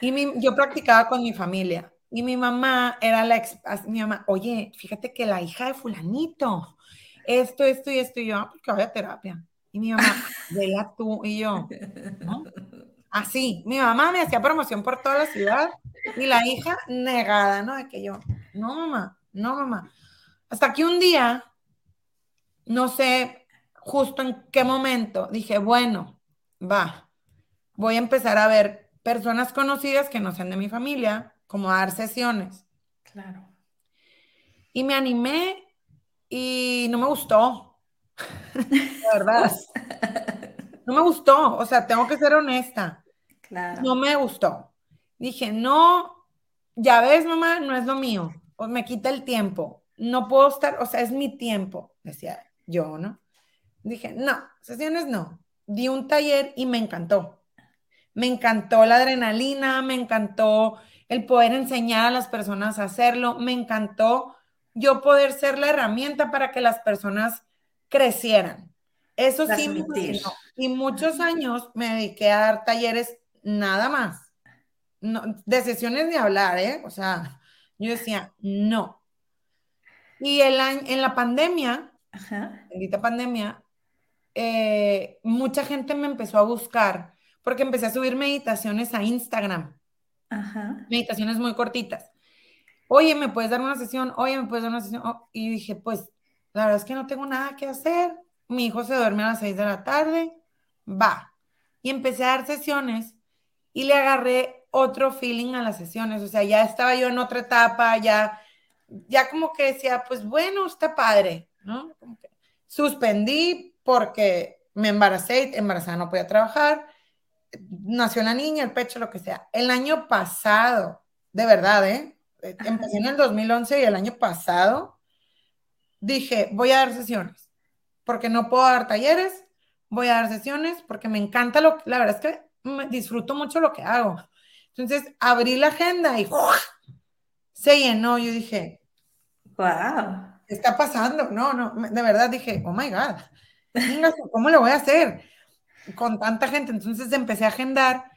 S2: Y mi- yo practicaba con mi familia y mi mamá era la, ex, mi mamá, oye, fíjate que la hija de fulanito, esto, esto y esto, y yo, "Ah, pues que vaya a terapia. Y mi mamá, vela tú y yo, ¿no? Así, mi mamá me hacía promoción por toda la ciudad y la hija negada, ¿no? De que yo, no mamá, no mamá. Hasta que un día, no sé justo en qué momento, dije, bueno, va, voy a empezar a ver personas conocidas que no sean de mi familia, como a dar sesiones.
S1: Claro.
S2: Y me animé y no me gustó. La verdad. (laughs) No me gustó, o sea, tengo que ser honesta.
S1: Claro.
S2: No me gustó. Dije, no, ya ves, mamá, no es lo mío. O me quita el tiempo. No puedo estar, o sea, es mi tiempo, decía yo, ¿no? Dije, no, sesiones no. Di un taller y me encantó. Me encantó la adrenalina, me encantó el poder enseñar a las personas a hacerlo, me encantó yo poder ser la herramienta para que las personas crecieran. Eso sí me fascinó. Y muchos años me dediqué a dar talleres nada más. No, de sesiones de hablar, ¿eh? O sea, yo decía, no. Y el año, en la pandemia,
S1: Ajá.
S2: bendita pandemia, eh, mucha gente me empezó a buscar porque empecé a subir meditaciones a Instagram, Meditaciones muy cortitas. Oye, ¿me puedes dar una sesión? Oye, ¿me puedes dar una sesión? Oh, y dije, pues la verdad es que no tengo nada que hacer, mi hijo se duerme a las 6 de la tarde, va. Y empecé a dar sesiones y le agarré otro feeling a las sesiones, o sea, ya estaba yo en otra etapa, ya, ya como que decía, pues bueno, está padre, ¿no? suspendí porque me embaracé, embarazada no podía trabajar, nació la niña, el pecho, lo que sea. El año pasado, de verdad, ¿eh? Empecé en el 2011 y el año pasado dije, voy a dar sesiones, porque no puedo dar talleres, voy a dar sesiones, porque me encanta lo que, la verdad es que disfruto mucho lo que hago. Entonces, abrí la agenda y se llenó. Yo dije,
S1: wow.
S2: ¿Qué está pasando? No, no, de verdad dije, oh my God, ¿cómo lo voy a hacer? Con tanta gente. Entonces empecé a agendar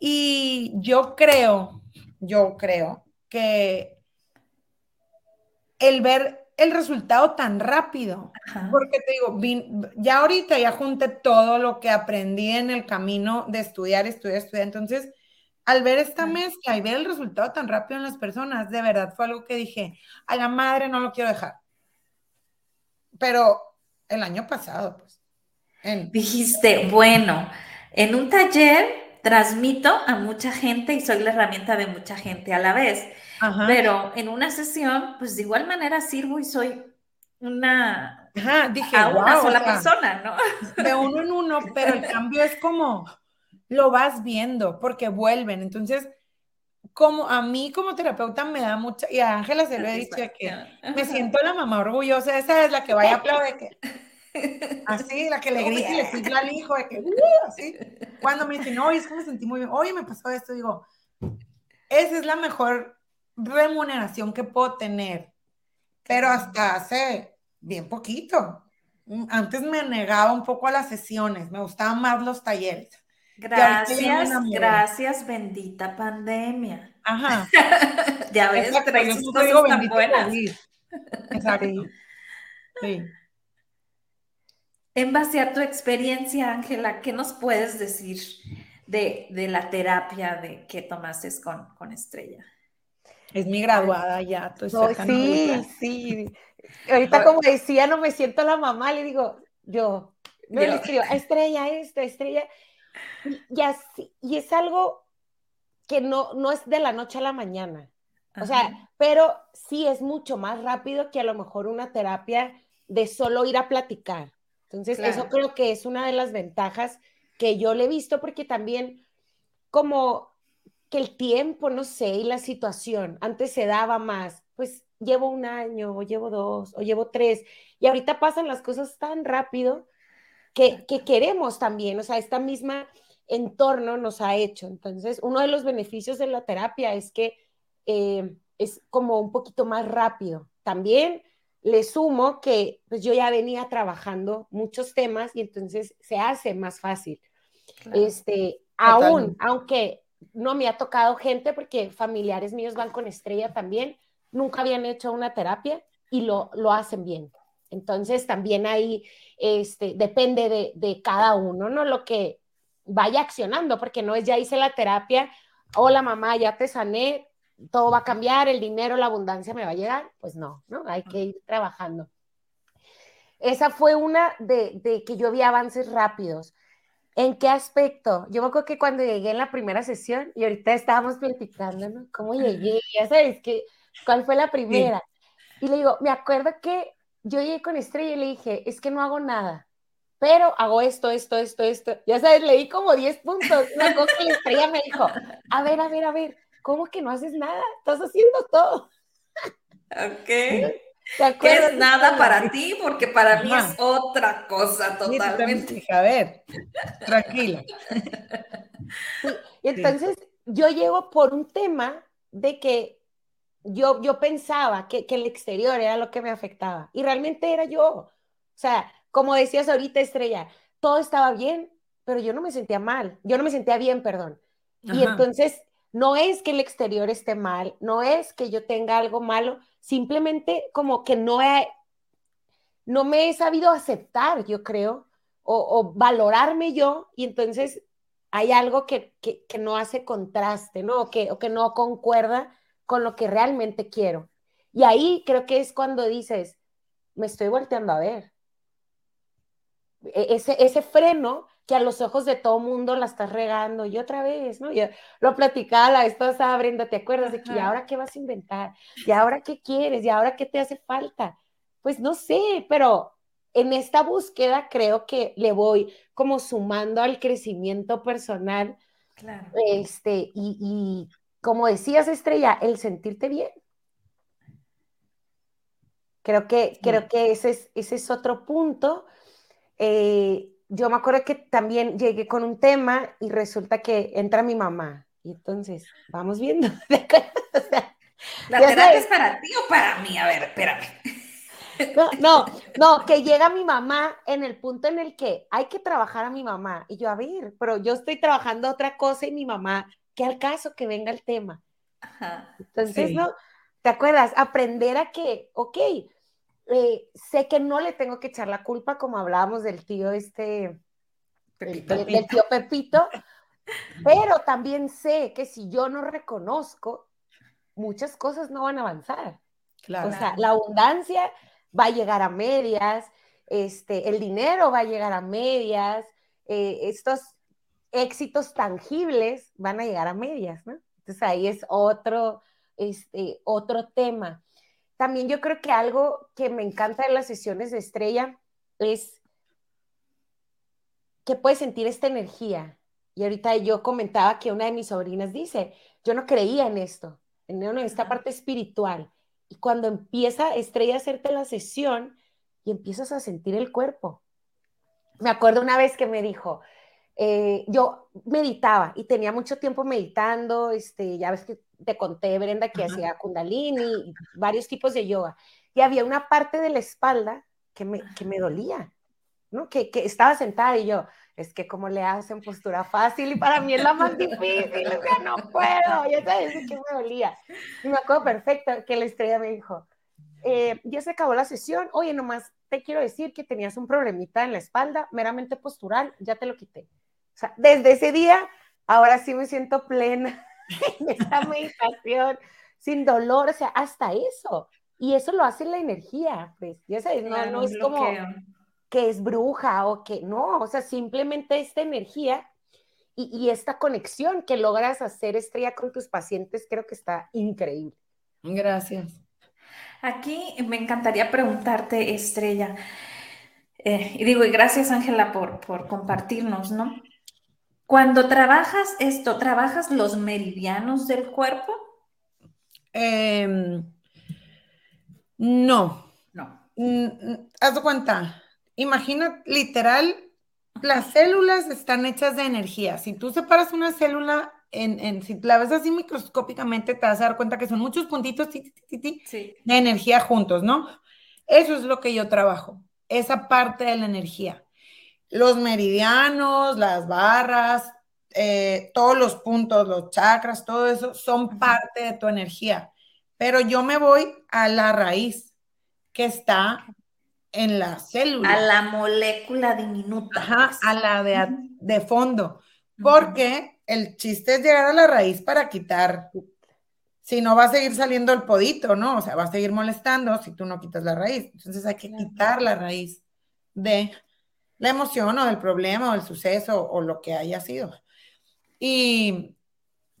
S2: y yo creo, yo creo que el ver el resultado tan rápido, porque te digo, ya ahorita ya junté todo lo que aprendí en el camino de estudiar, estudiar, estudiar. Entonces, al ver esta mezcla y ver el resultado tan rápido en las personas, de verdad fue algo que dije, a la madre no lo quiero dejar. Pero el año pasado, pues.
S1: Dijiste, bueno, en un taller transmito a mucha gente y soy la herramienta de mucha gente a la vez. Pero en una sesión, pues de igual manera sirvo y soy una,
S2: dije,
S1: a una sola persona, ¿no?
S2: De uno en uno, pero el cambio es como lo vas viendo porque vuelven. Entonces, como a mí como terapeuta me da mucha, y a Ángela se lo he dicho que me siento la mamá orgullosa, esa es la que vaya a aplaudir, que, así, la que le grita y le pide al hijo, de que, uh, así, cuando me dicen, oye, es que me sentí muy bien, oye, me pasó esto, digo, esa es la mejor remuneración que puedo tener, pero hasta hace bien poquito. Antes me negaba un poco a las sesiones, me gustaban más los talleres.
S1: Gracias, gracias, bendita pandemia.
S2: Ajá. (laughs)
S1: ya ves, Exacto, tres cosas digo tan buenas.
S2: Exacto. (laughs) Sí.
S1: En base a tu experiencia, Ángela, ¿qué nos puedes decir de, de, la terapia de que tomaste con, con Estrella?
S2: Es mi graduada ya.
S3: sí, sí. Ahorita, como decía, no me siento la mamá, le digo, yo, no le escribo, Estrella, esta, Estrella. Y, así, y es algo que no, no es de la noche a la mañana. O sea, pero sí es mucho más rápido que a lo mejor una terapia de solo ir a platicar. Entonces, eso creo que es una de las ventajas que yo le he visto, porque también como que el tiempo, no sé, y la situación, antes se daba más, pues llevo un año, o llevo dos, o llevo tres, y ahorita pasan las cosas tan rápido que, queremos también, o sea, esta misma entorno nos ha hecho. Entonces, uno de los beneficios de la terapia es que eh, es como un poquito más rápido. También le sumo que pues yo ya venía trabajando muchos temas y entonces se hace más fácil. Este, aún, aunque no me ha tocado gente porque familiares míos van con estrella también, nunca habían hecho una terapia y lo, lo hacen bien. Entonces también ahí este, depende de, cada uno, ¿no? Lo que vaya accionando, porque no es ya hice la terapia, hola mamá, ya te sané, todo va a cambiar, el dinero, la abundancia me va a llegar. Pues no, ¿no? Hay que ir trabajando. Esa fue una de, de que yo vi avances rápidos. ¿En qué aspecto? Yo me acuerdo que cuando llegué en la primera sesión, y ahorita estábamos platicando, ¿no? ¿Cómo llegué? Ya sabes, que, ¿cuál fue la primera? Y le digo, me acuerdo que yo llegué con Estrella y le dije, es que no hago nada, pero hago esto, esto, esto, esto. Ya sabes, leí como 10 puntos. Una cosa que Estrella me dijo, a ver, a ver, a ver, ¿cómo que no haces nada? Estás haciendo todo.
S1: Ok. (laughs) ¿Qué es nada para ti? Porque para mí es otra cosa totalmente.
S2: a ver, tranquila.
S3: Y entonces yo llego por un tema de que yo, yo pensaba que, que, el exterior era lo que me afectaba y realmente era yo. O sea, como decías ahorita, Estrella, todo estaba bien, pero yo no me sentía mal, yo no me sentía bien, perdón. Y entonces, no es que el exterior esté mal, no es que yo tenga algo malo, simplemente como que no he, no me he sabido aceptar, yo creo, o, valorarme yo, y entonces hay algo que, que, que no hace contraste, ¿no? O que, o que no concuerda con lo que realmente quiero. Y ahí creo que es cuando dices, me estoy volteando a ver. E, ese, ese freno que a los ojos de todo mundo la estás regando y otra vez, ¿no? Yo lo platicaba la vez pasada, Brenda, ¿te acuerdas de que ¿y ahora qué vas a inventar? ¿Y ahora qué quieres? ¿Y ahora qué te hace falta? Pues no sé, pero en esta búsqueda creo que le voy como sumando al crecimiento personal. Claro. Este, y, y como decías, Estrella, el sentirte bien. Creo que, creo que ese es, ese es otro punto. Eh, yo me acuerdo que también llegué con un tema y resulta que entra mi mamá. Y entonces, vamos viendo. (laughs)
S1: ¿La terapia es para ti o para mí? A ver, espérame.
S3: No, (laughs) no, que llega mi mamá en el punto en el que hay que trabajar a mi mamá. Y yo, a ver, pero yo estoy trabajando otra cosa y mi mamá, ¿qué al caso que venga el tema? Ajá, Entonces, ¿no? ¿Te acuerdas? Aprender a que, ok, eh, sé que no le tengo que echar la culpa, como hablábamos del tío este, del, tío Pepito, (laughs) pero también sé que si yo no reconozco, muchas cosas no van a avanzar. Claro. O sea, la abundancia va a llegar a medias, este, el dinero va a llegar a medias, eh, estos éxitos tangibles van a llegar a medias, ¿no? Entonces ahí es otro, este, otro tema. También yo creo que algo que me encanta de las sesiones de estrella es que puedes sentir esta energía. Y ahorita yo comentaba que una de mis sobrinas dice, yo no creía en esto, en esta parte espiritual. Y cuando empieza Estrella a hacerte la sesión y empiezas a sentir el cuerpo. Me acuerdo una vez que me dijo, eh, yo meditaba y tenía mucho tiempo meditando, este, ya ves que te conté, Brenda, que hacía kundalini varios tipos de yoga. Y había una parte de la espalda que me, que me dolía, ¿no? Que, que estaba sentada y yo, es que como le hacen postura fácil y para mí es la más difícil, o sea, no puedo, ya sabes que me dolía. Y me acuerdo perfecto que la estrella me dijo, eh, ya se acabó la sesión, oye, nomás te quiero decir que tenías un problemita en la espalda, meramente postural, ya te lo quité. O sea, desde ese día, ahora sí me siento plena (laughs) en esta meditación, sin dolor, o sea, hasta eso. Y eso lo hace la energía, pues, ya sabes, no, no es como que es bruja o que no, o sea, simplemente esta energía y, y, esta conexión que logras hacer estrella con tus pacientes, creo que está increíble.
S2: Gracias.
S1: Aquí me encantaría preguntarte, Estrella, eh, y digo, y gracias Ángela por, por compartirnos, ¿no? Cuando trabajas esto, ¿trabajas los meridianos del cuerpo?
S2: Em, no. No. Mm, mm, haz cuenta, imagina literal, las células están hechas de energía. Si tú separas una célula, en, si la ves así microscópicamente, te vas a dar cuenta que son muchos puntitos de energía juntos, ¿no? Eso es lo que yo trabajo, esa parte de la energía los meridianos, las barras, eh, todos los puntos, los chakras, todo eso son parte de tu energía. Pero yo me voy a la raíz que está en la célula.
S1: A la molécula diminuta.
S2: Ajá, a la de, de fondo. Porque el chiste es llegar a la raíz para quitar. Si no, va a seguir saliendo el podito, ¿no? O sea, va a seguir molestando si tú no quitas la raíz. Entonces hay que quitar la raíz de la emoción o del problema o del suceso o lo que haya sido. Y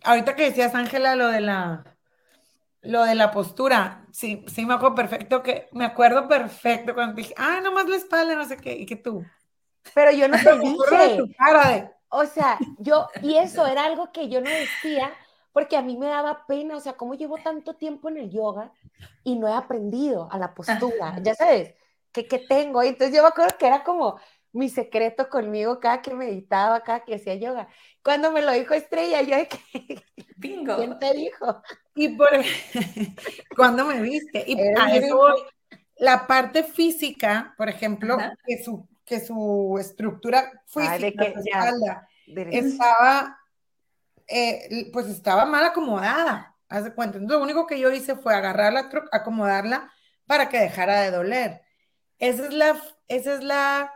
S2: ahorita que decías, Ángela, lo de la lo de la postura, sí, sí me acuerdo perfecto que, me acuerdo perfecto cuando dije, ah, nomás la espalda, no sé qué, y que tú.
S3: Pero yo no (laughs) te dije. O sea, yo, y eso era algo que yo no decía, porque a mí me daba pena, o sea, cómo llevo tanto tiempo en el yoga y no he aprendido a la postura, ya sabes, ¿qué, qué tengo? Y entonces yo me acuerdo que era como, mi secreto conmigo cada que meditaba, cada que hacía yoga. Cuando me lo dijo Estrella, yo que, (laughs)
S1: bingo.
S3: ¿Quién te dijo?
S2: Y por (laughs) cuando me viste. Y a eso la parte física, por ejemplo, que su, que su estructura física, espalda, estaba, eh, pues estaba mal acomodada. Haz de cuenta. Entonces, lo único que yo hice fue agarrarla, acomodarla para que dejara de doler. Esa es la, esa es la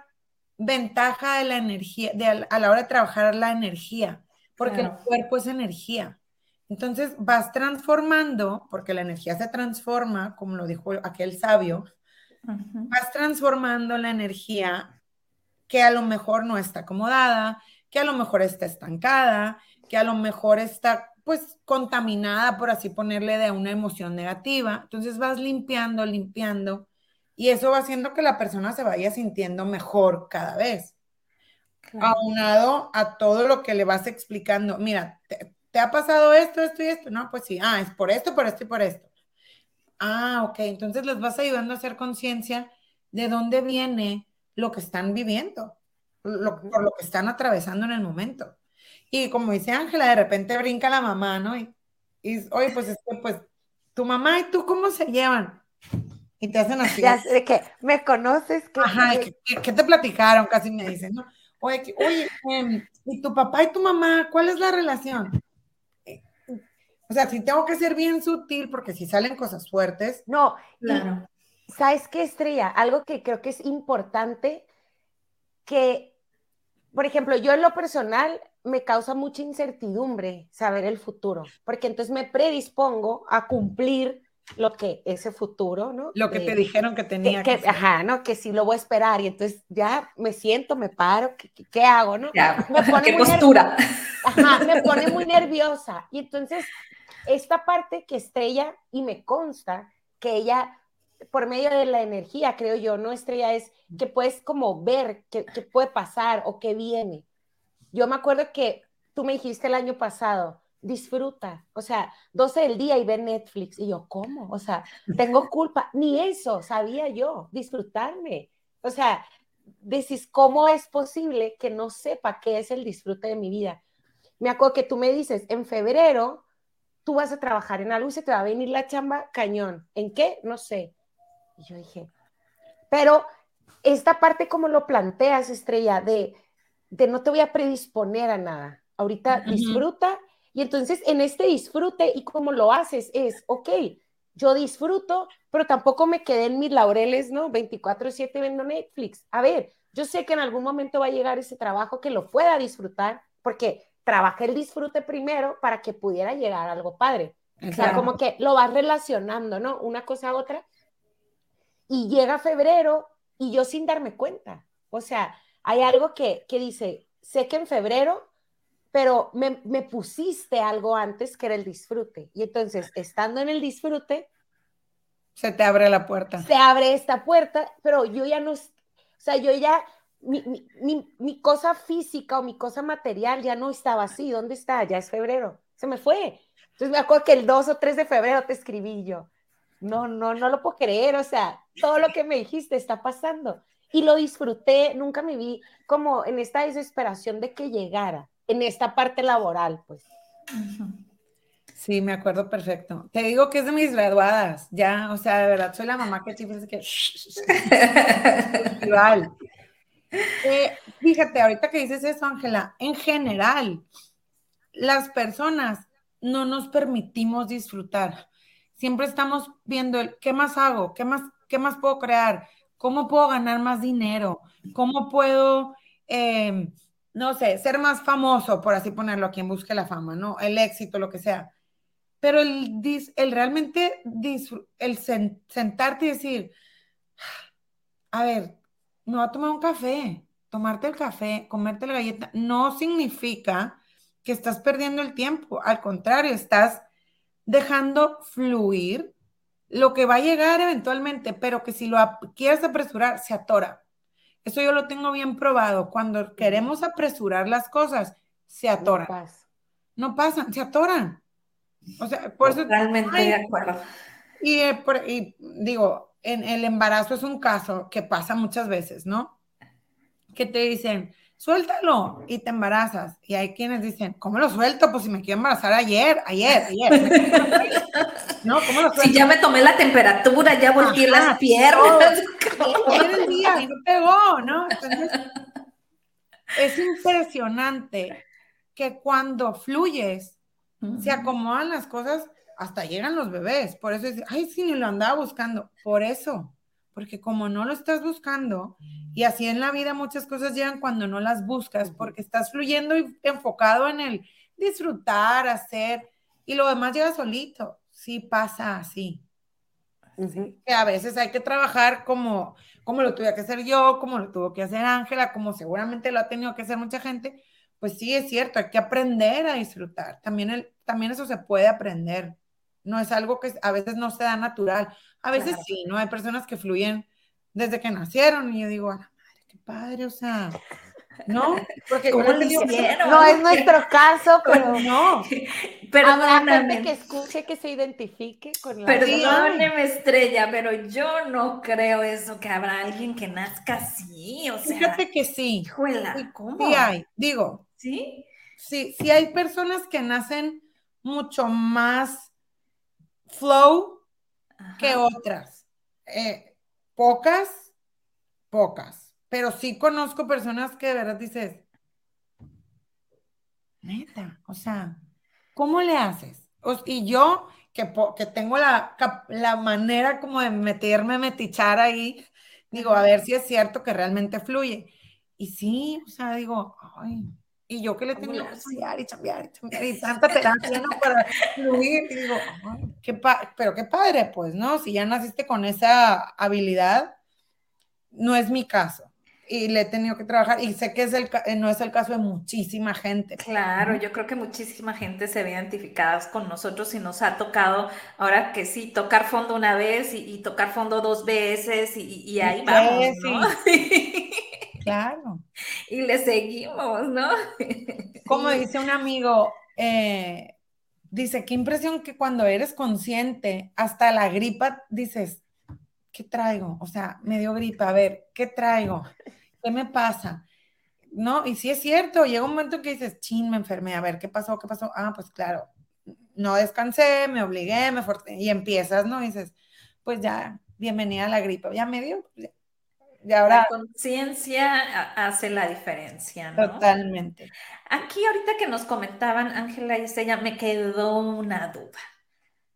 S2: ventaja de la energía, de, a la hora de trabajar la energía, porque el cuerpo es energía. Entonces vas transformando, porque la energía se transforma, como lo dijo aquel sabio, vas transformando la energía que a lo mejor no está acomodada, que a lo mejor está estancada, que a lo mejor está pues contaminada, por así ponerle, de una emoción negativa. Entonces vas limpiando, limpiando, y eso va haciendo que la persona se vaya sintiendo mejor cada vez. Aunado a todo lo que le vas explicando, mira, te, te, ha pasado esto, esto y esto, no, pues sí, ah, es por esto, por esto y por esto. Ah, ok, entonces les vas ayudando a hacer conciencia de dónde viene lo que están viviendo, lo, por lo que están atravesando en el momento. Y como dice Ángela, de repente brinca la mamá, ¿no? Y, oye, pues es que, pues, tu mamá y tú, ¿cómo se llevan? Y te hacen así. (laughs)
S3: Ya sé que me conoces.
S2: Ajá, ¿qué, te platicaron? Casi me dicen, ¿no? Oye, oye em, ¿y tu papá y tu mamá, cuál es la relación? O sea, si tengo que ser bien sutil, porque si salen cosas fuertes.
S3: No, claro. ¿Sabes qué, Estrella? Algo que creo que es importante, que, por ejemplo, yo en lo personal me causa mucha incertidumbre saber el futuro, porque entonces me predispongo a cumplir lo que ese futuro, ¿no?
S2: Lo que te dijeron que tenía
S3: que, Ajá, ¿no? Que sí lo voy a esperar y entonces ya me siento, me paro, ¿qué, hago, no? me
S1: pone (laughs) ¿Qué postura?
S3: Ajá, me pone muy nerviosa y entonces esta parte que estrella y me consta que ella por medio de la energía, creo yo, no estrella es que puedes como ver qué, qué puede pasar o qué viene. Yo me acuerdo que tú me dijiste el año pasado, disfruta, o sea, 12 del día y ver Netflix. Y yo, ¿cómo? O sea, tengo culpa. Ni eso sabía yo, disfrutarme. O sea, decís, ¿cómo es posible que no sepa qué es el disfrute de mi vida? Me acuerdo que tú me dices, en febrero tú vas a trabajar en algo y se te va a venir la chamba cañón. ¿En qué? No sé. Y yo dije, pero esta parte como lo planteas, Estrella, de, de no te voy a predisponer a nada. Ahorita disfruta y entonces en este disfrute y como lo haces es, ok, yo disfruto, pero tampoco me quedé en mis laureles, ¿no? 24/7 viendo Netflix. A ver, yo sé que en algún momento va a llegar ese trabajo que lo pueda disfrutar, porque trabajé el disfrute primero para que pudiera llegar algo padre. O sea, como que lo vas relacionando, ¿no? Una cosa a otra. Y llega febrero y yo sin darme cuenta. O sea, hay algo que, que dice, sé que en febrero pero me, me, pusiste algo antes que era el disfrute. Y entonces, estando en el disfrute...
S2: Se te abre la puerta.
S3: Se abre esta puerta, pero yo ya no, o sea, yo ya, mi, mi, mi, cosa física o mi cosa material ya no estaba así. ¿Dónde está? Ya es febrero. Se me fue. Entonces me acuerdo que el 2 o 3 de febrero te escribí yo. No, no, no lo puedo creer. O sea, todo lo que me dijiste está pasando. Y lo disfruté, nunca me vi como en esta desesperación de que llegara en esta parte laboral, pues.
S2: Sí, me acuerdo perfecto. Te digo que es de mis graduadas, ya, o sea, de verdad, soy la mamá que chifres que... (laughs) eh, fíjate, ahorita que dices eso, Ángela, en general, las personas no nos permitimos disfrutar. Siempre estamos viendo el, ¿qué más hago? ¿Qué más, qué más puedo crear? ¿Cómo puedo ganar más dinero? ¿Cómo puedo... Eh, no sé, ser más famoso, por así ponerlo, quien busque la fama, ¿no? El éxito, lo que sea. Pero el, el realmente, el sentarte y decir, a ver, no a tomar un café, tomarte el café, comerte la galleta, no significa que estás perdiendo el tiempo. Al contrario, estás dejando fluir lo que va a llegar eventualmente, pero que si lo quieres apresurar, se atora. Eso yo lo tengo bien probado. Cuando queremos apresurar las cosas, se atoran. No, pasan, se atoran. O sea, por eso.
S1: Realmente de acuerdo.
S2: Y, eh, y, digo, en el embarazo es un caso que pasa muchas veces, ¿no? Que te dicen, suéltalo y te embarazas. Y hay quienes dicen, ¿cómo lo suelto? Pues si me quiero embarazar ayer, ayer, ayer. (laughs)
S1: ¿No? ¿Cómo lo? Si ya me tomé la temperatura, ya volteé las piernas. (laughs)
S2: Ayer el día y no pegó, ¿no? Entonces, es impresionante que cuando fluyes, se acomodan las cosas, hasta llegan los bebés. Por eso es, ay, sí, ni lo andaba buscando. Por eso porque como no lo estás buscando, y así en la vida muchas cosas llegan cuando no las buscas, porque estás fluyendo y enfocado en el disfrutar, hacer, y lo demás llega solito. Sí pasa así. Que a veces hay que trabajar como, como lo tuve que hacer yo, como lo tuvo que hacer Ángela, como seguramente lo ha tenido que hacer mucha gente. Pues sí, es cierto, hay que aprender a disfrutar. También, el, también eso se puede aprender. No es algo que a veces no se da natural. A veces sí, ¿no? Hay personas que fluyen desde que nacieron y yo digo, a la madre, qué padre, o sea, ¿no?
S3: Porque no es nuestro caso, (laughs) pero no. Pero habrá gente que escuche, que se identifique con
S1: la Perdóneme, estrella, pero yo no creo eso, que habrá alguien que nazca así, o sea.
S2: Fíjate que sí. Híjole, ¿cómo? Sí hay, digo. ¿Sí? Sí, sí hay personas que nacen mucho más flow que otras. Eh, pocas, pocas pero sí conozco personas que de verdad dices, neta, o sea, ¿cómo le haces? y yo, que, que tengo la, la, manera como de meterme, metichar ahí, digo, a ver si es cierto que realmente fluye. Y sí, o sea, digo, ay, y yo que le tengo que estudiar y cambiar y cambiar y (laughs) tanta terapia, ¿no? Para fluir, y digo, ay, qué pero qué padre, pues, ¿no? Si ya naciste con esa habilidad, no es mi caso y le he tenido que trabajar y sé que es el, eh, no es el caso de muchísima gente.
S1: Claro, yo creo que muchísima gente se ve identificada con nosotros y nos ha tocado, ahora que sí, tocar fondo una vez y, tocar fondo dos veces y, ahí vamos, ¿no? (laughs)
S2: Claro.
S1: Y le seguimos, ¿no? (laughs)
S2: Como dice un amigo, eh, dice, qué impresión que cuando eres consciente, hasta la gripa, dices, ¿qué traigo? O sea, me dio gripa, a ver, ¿qué traigo? ¿Qué me pasa? No, y sí es cierto, llega un momento que dices, chin, me enfermé, a ver, ¿qué pasó? ¿Qué pasó? Ah, pues claro, no descansé, me obligué, me y empiezas, ¿no? Y dices, pues ya, bienvenida a la gripa, ya me dio, pues
S1: y ahora... La conciencia hace la diferencia, ¿no?
S2: Totalmente.
S1: Aquí ahorita que nos comentaban Ángela y Estella, me quedó una duda,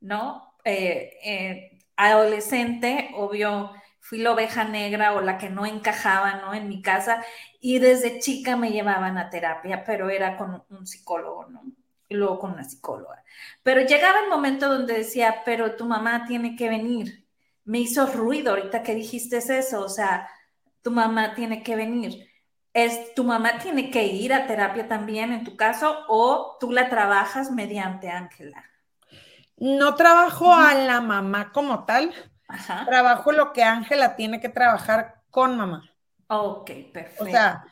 S1: ¿no? Eh, eh, adolescente, obvio, fui la oveja negra o la que no encajaba, ¿no? En mi casa y desde chica me llevaban a terapia, pero era con un psicólogo, ¿no? Y luego con una psicóloga. Pero llegaba el momento donde decía, pero tu mamá tiene que venir. Me hizo ruido ahorita que dijiste eso, o sea, tu mamá tiene que venir. Es, tu mamá tiene que ir a terapia también en tu caso o tú la trabajas mediante Ángela.
S2: No trabajo a la mamá como tal, trabajo lo que Ángela tiene que trabajar con mamá.
S1: Ok, perfecto.
S2: O sea,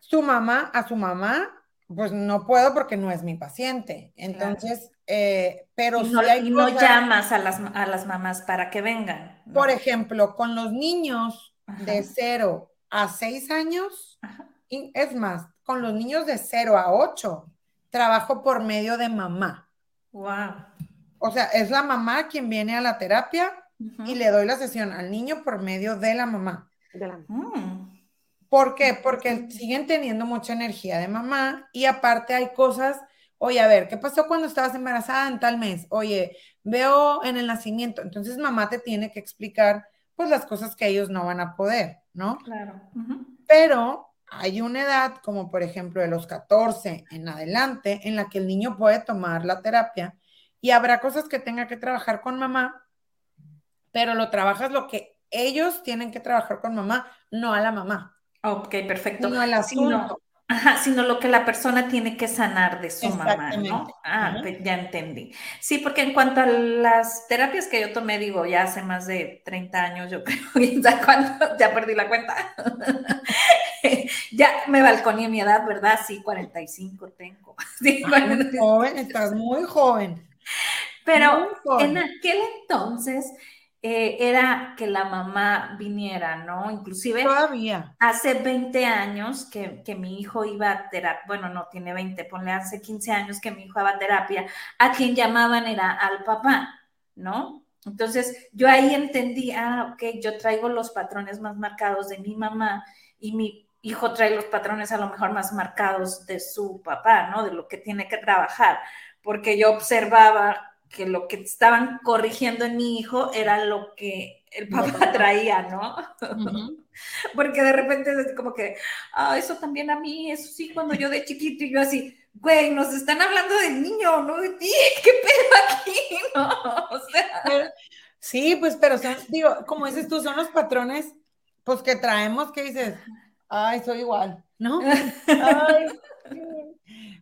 S2: su mamá, a su mamá, pues no puedo porque no es mi paciente. Entonces, eh, pero
S1: y no, hay no llamas a las, a las mamás para que vengan.
S2: Por ejemplo, con los niños de 0 a 6 años, y es más, con los niños de 0 a 8, trabajo por medio de mamá.
S1: Wow
S2: o sea, es la mamá quien viene a la terapia y le doy la sesión al niño por medio de la mamá. Mm. ¿Por qué? Porque siguen teniendo mucha energía de mamá y aparte hay cosas, oye, a ver, ¿qué pasó cuando estabas embarazada en tal mes? Oye, veo en el nacimiento, entonces mamá te tiene que explicar pues las cosas que ellos no van a poder, ¿no?
S1: Claro.
S2: Pero hay una edad, como por ejemplo de los 14 en adelante, en la que el niño puede tomar la terapia y habrá cosas que tenga que trabajar con mamá, pero lo trabajas lo que ellos tienen que trabajar con mamá, no a la mamá.
S1: Ok, perfecto. No al asunto. Ajá, sino lo que la persona tiene que sanar de su mamá, ¿no? Ah, ya entendí. Sí, porque en cuanto a las terapias que yo tomé, digo, ya hace más de 30 años, yo (laughs) creo, ya, cuando, ya perdí la cuenta. (laughs) ya me balconé mi edad, ¿verdad? Sí, 45 tengo. (laughs) Sí,
S2: muy joven, estás muy joven.
S1: Pero en aquel entonces eh, era que la mamá viniera, ¿no? Inclusive
S2: todavía.
S1: Hace 20 años que, mi hijo iba a terapia, bueno, no tiene 20, ponle hace 15 años que mi hijo iba a terapia, a quien llamaban era al papá, ¿no? Entonces yo ahí entendí, ah, ok, yo traigo los patrones más marcados de mi mamá y mi hijo trae los patrones a lo mejor más marcados de su papá, ¿no? De lo que tiene que trabajar porque yo observaba que lo que estaban corrigiendo en mi hijo era lo que el papá traía, ¿no? (laughs) Porque de repente es como que, ah, eso también a mí, eso sí, cuando yo de chiquito y yo así, güey, nos están hablando del niño, no de ti, qué pedo aquí, (laughs) ¿no? O sea.
S2: Sí, pues, pero son, digo, como dices tú, son los patrones, pues que traemos que dices, ay, soy igual, ¿no? (laughs) Ay,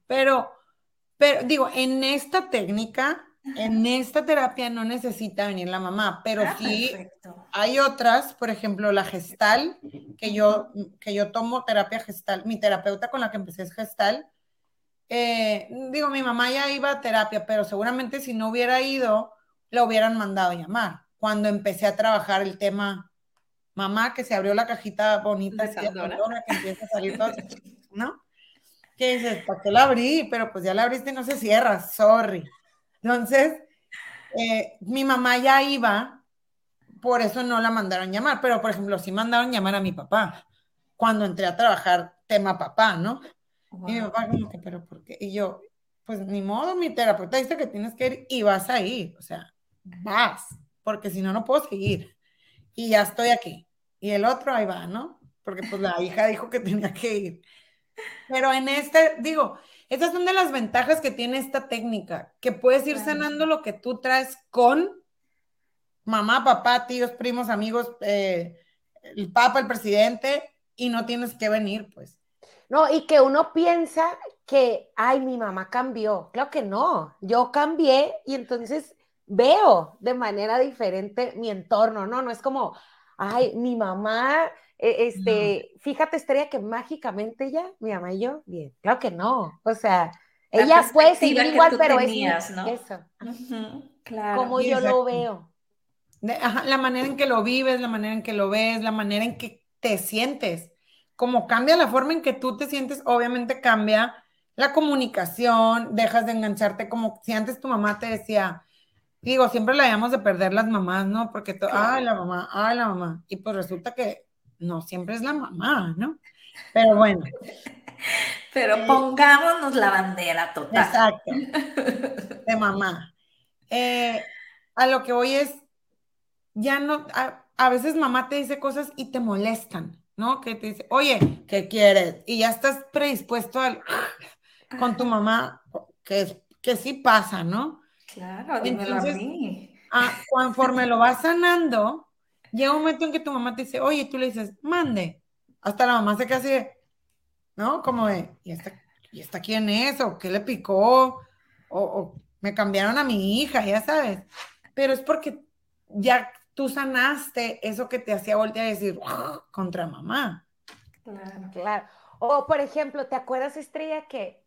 S2: pero, pero digo, en esta técnica, en esta terapia no necesita venir la mamá, pero
S1: Ah,
S2: sí
S1: perfecto.
S2: hay otras, por ejemplo, la gestal, que yo, que yo tomo terapia gestal, mi terapeuta con la que empecé es gestal. Eh, digo, mi mamá ya iba a terapia, pero seguramente si no hubiera ido, la hubieran mandado a llamar. Cuando empecé a trabajar el tema, mamá, que se abrió la cajita bonita.
S1: Pandora,
S2: que empieza a salir todo, (laughs) ¿no? Que dices, ¿para qué la abrí? Pero pues ya la abriste y no se cierra, sorry. Entonces, eh, mi mamá ya iba, por eso no la mandaron llamar, pero por ejemplo, sí mandaron llamar a mi papá cuando entré a trabajar tema papá, ¿no? Y mi
S1: Wow.
S2: papá como que, pero ¿por qué? Y yo, pues ni modo, mi terapeuta dice que tienes que ir y vas a ir, o sea, vas, porque si no, no puedo seguir. Y ya estoy aquí. Y el otro ahí va, ¿no? Porque pues la hija dijo que tenía que ir. Pero en este, digo, esas son de las ventajas que tiene esta técnica, que puedes ir sanando lo que tú traes con mamá, papá, tíos, primos, amigos, eh, el papa, el presidente, y no tienes que venir, pues.
S3: No, y que uno piensa que, ay, mi mamá cambió. Claro que no, yo cambié y entonces veo de manera diferente mi entorno, ¿no? No es como, ay, mi mamá, eh, este, fíjate, Estrella, que mágicamente ya, mi mamá y yo, bien. Claro que no, o sea,
S1: La
S3: ella puede seguir igual, pero
S1: tenías,
S3: es
S1: ¿no?
S3: eso,
S1: Claro.
S3: como yo lo veo.
S2: Ajá, la manera en que lo vives, la manera en que lo ves, la manera en que te sientes. Como cambia la forma en que tú te sientes, obviamente cambia la comunicación, dejas de engancharte como si antes tu mamá te decía, digo, siempre la llamamos de perder las mamás, ¿no? Porque, tú,
S1: Claro.
S2: ay, la mamá, ay, la mamá. Y pues resulta que no siempre es la mamá, ¿no? Pero bueno, (laughs)
S1: Pero pongámonos la bandera total.
S2: exacto, (laughs) de mamá. Eh, a lo que voy es, ya no, a, a veces mamá te dice cosas y te molestan, ¿no? Que te dice, oye, ¿qué quieres? Y ya estás predispuesto al, con tu mamá, que, que sí pasa, ¿no?
S1: Claro, dímelo
S2: Entonces,
S1: a mí.
S2: Ah, conforme lo vas sanando, llega un momento en que tu mamá te dice, oye, y tú le dices, mande. Hasta la mamá se queda así ¿no? Como de, ¿y esta, ¿y esta quién es? ¿O qué le picó? O, me cambiaron a mi hija, ya sabes. Pero es porque ya tú sanaste eso que te hacía voltear y decir, "Ugh", contra mamá.
S1: Claro.
S3: Claro. O, por ejemplo, ¿te acuerdas, Estrella, que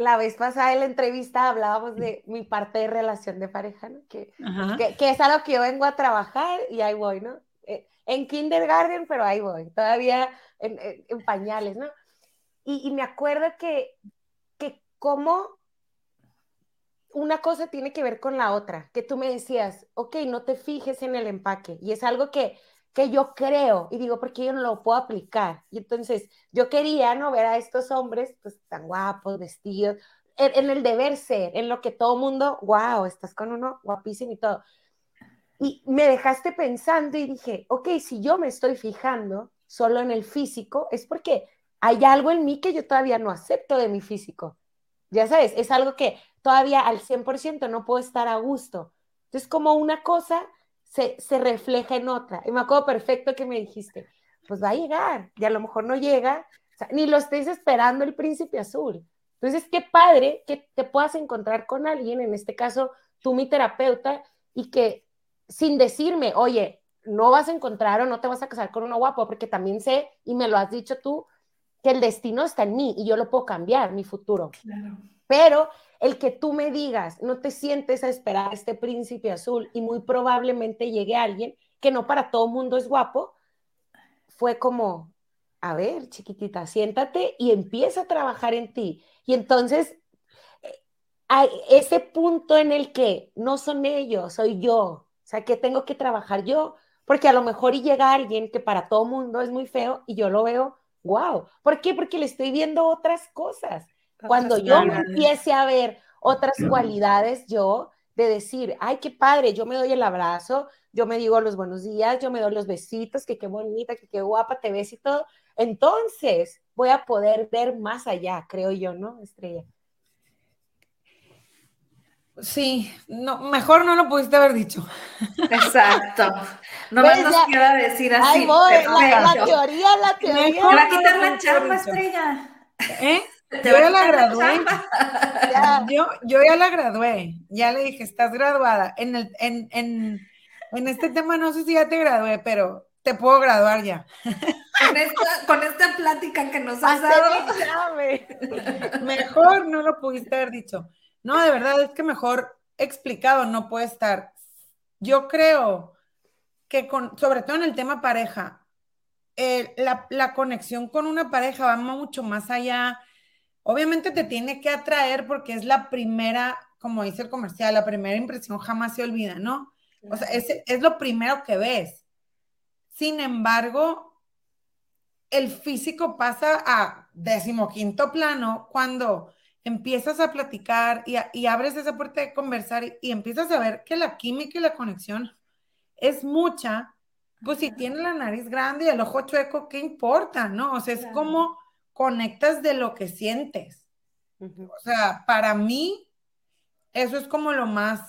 S3: la vez pasada en la entrevista hablábamos de mi parte de relación de pareja, ¿no? Que, que, que es a lo que yo vengo a trabajar y ahí voy, ¿no? Eh, en kindergarten, pero ahí voy, todavía en, en- en pañales, ¿no? Y, y me acuerdo que, que cómo una cosa tiene que ver con la otra, que tú me decías, ok, no te fijes en el empaque, y es algo que, que yo creo, y digo, porque yo no lo puedo aplicar, y entonces yo quería, ¿no? Ver a estos hombres, pues, tan guapos, vestidos, en, en el deber ser, en lo que todo mundo, wow, estás con uno guapísimo y todo. Y me dejaste pensando y dije, ok, si yo me estoy fijando solo en el físico, es porque hay algo en mí que yo todavía no acepto de mi físico. Ya sabes, es algo que todavía al 100% no puedo estar a gusto. Entonces, como una cosa se, se refleja en otra. Y me acuerdo perfecto que me dijiste, pues va a llegar, y a lo mejor no llega, o sea, ni lo estés esperando el príncipe azul. Entonces, qué padre que te puedas encontrar con alguien, en este caso tú mi terapeuta, y que sin decirme, oye, no vas a encontrar o no te vas a casar con uno guapo, porque también sé, y me lo has dicho tú, que el destino está en mí y yo lo puedo cambiar, mi futuro.
S1: Claro.
S3: Pero el que tú me digas, no te sientes a esperar a este príncipe azul y muy probablemente llegue alguien que no para todo mundo es guapo, fue como, a ver, chiquitita, siéntate y empieza a trabajar en ti. Y entonces, eh, hay ese punto en el que no son ellos, soy yo. O sea, que tengo que trabajar yo, porque a lo mejor y llega alguien que para todo mundo es muy feo y yo lo veo, wow. ¿Por qué? Porque le estoy viendo otras cosas. Cuando yo me
S1: cualidades.
S3: empiece a ver otras cualidades, yo de decir, ay, qué padre, yo me doy el abrazo, yo me digo los buenos días, yo me doy los besitos, que qué bonita, que qué guapa te ves y todo. Entonces voy a poder ver más allá, creo yo, ¿no, Estrella?
S2: Sí, no, mejor no lo pudiste haber dicho.
S1: Exacto. (laughs) No más nos queda decir así.
S3: Ahí voy, la, teoría, la teoría.
S1: Te va a quitar la chamba, estrella.
S2: ¿Eh? Yo ya la gradué. (laughs) Yo, yo ya la gradué. Ya le dije, estás graduada. En, el, en, en, en este tema no sé si ya te gradué, pero te puedo graduar ya.
S1: Con esta, con esta plática que nos has dado.
S2: Mejor no lo pudiste haber dicho. No, de verdad es que mejor explicado no puede estar. Yo creo que con, sobre todo en el tema pareja, la, conexión con una pareja va mucho más allá. Obviamente te tiene que atraer porque es la primera, como dice el comercial, la primera impresión jamás se olvida, ¿no? O sea, es, es lo primero que ves. Sin embargo, el físico pasa a decimoquinto plano cuando empiezas a platicar y, abres esa puerta de conversar y, empiezas a ver que la química y la conexión es mucha, pues si tiene la nariz grande y el ojo chueco, ¿qué importa? ¿No? O sea, es como conectas de lo que sientes. O sea, para mí, eso es como lo más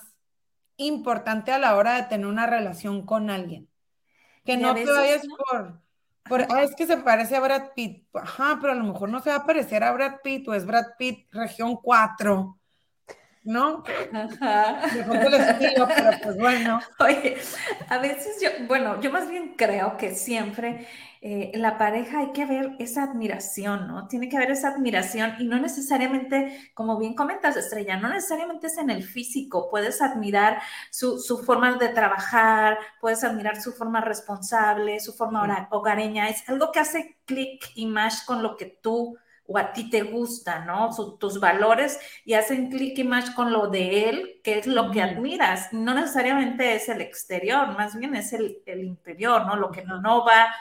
S2: importante a la hora de tener una relación con alguien. Que no te vayas por Ah, es que se parece a Brad Pitt. Ajá, pero a lo mejor no se va a parecer a Brad Pitt o es Brad Pitt región 4. ¿No? Ajá. pero pues bueno. (laughs)
S1: Oye, a veces yo, bueno, yo más bien creo que siempre eh, en la pareja hay que ver esa admiración, ¿no? Tiene que haber esa admiración y no necesariamente, como bien comentas, Estrella, no necesariamente es en el físico, puedes admirar su, forma de trabajar, puedes admirar su forma responsable, su forma hogareña, es algo que hace clic y match con lo que tú o a ti te gusta, ¿no? tus valores y hacen clic y match con lo de él, que es lo que admiras. No necesariamente es el exterior, más bien es el, interior, ¿no? Lo que no, no va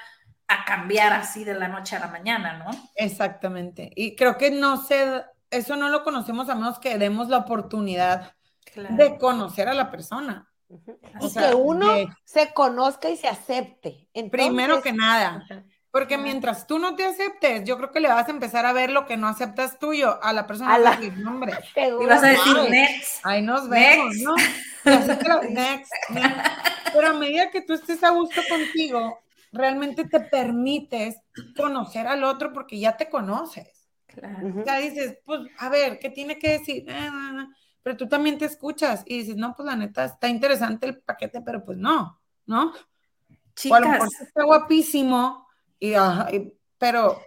S1: a cambiar así de la noche a la mañana, ¿no?
S2: Exactamente. Y creo que no sé, eso no lo conocemos a menos que demos la oportunidad de conocer a la persona.
S3: Y que uno se conozca y se acepte.
S2: Primero que nada. Porque mientras tú no te aceptes, yo creo que le vas a empezar a ver lo que no aceptas tuyo a la persona que nombre. (laughs)
S1: Y vas a decir next.
S2: Ahí nos vemos, ¿no? (laughs) (laughs) next, Pero a medida que tú estés a gusto contigo, realmente te permites conocer al otro porque ya te conoces. Claro. Ya dices, pues, a ver, ¿qué tiene que decir? Eh, pero tú también te escuchas y dices, no, pues la neta, está interesante el paquete, pero pues no, ¿no? Chicas. O a lo mejor está guapísimo, y, pero,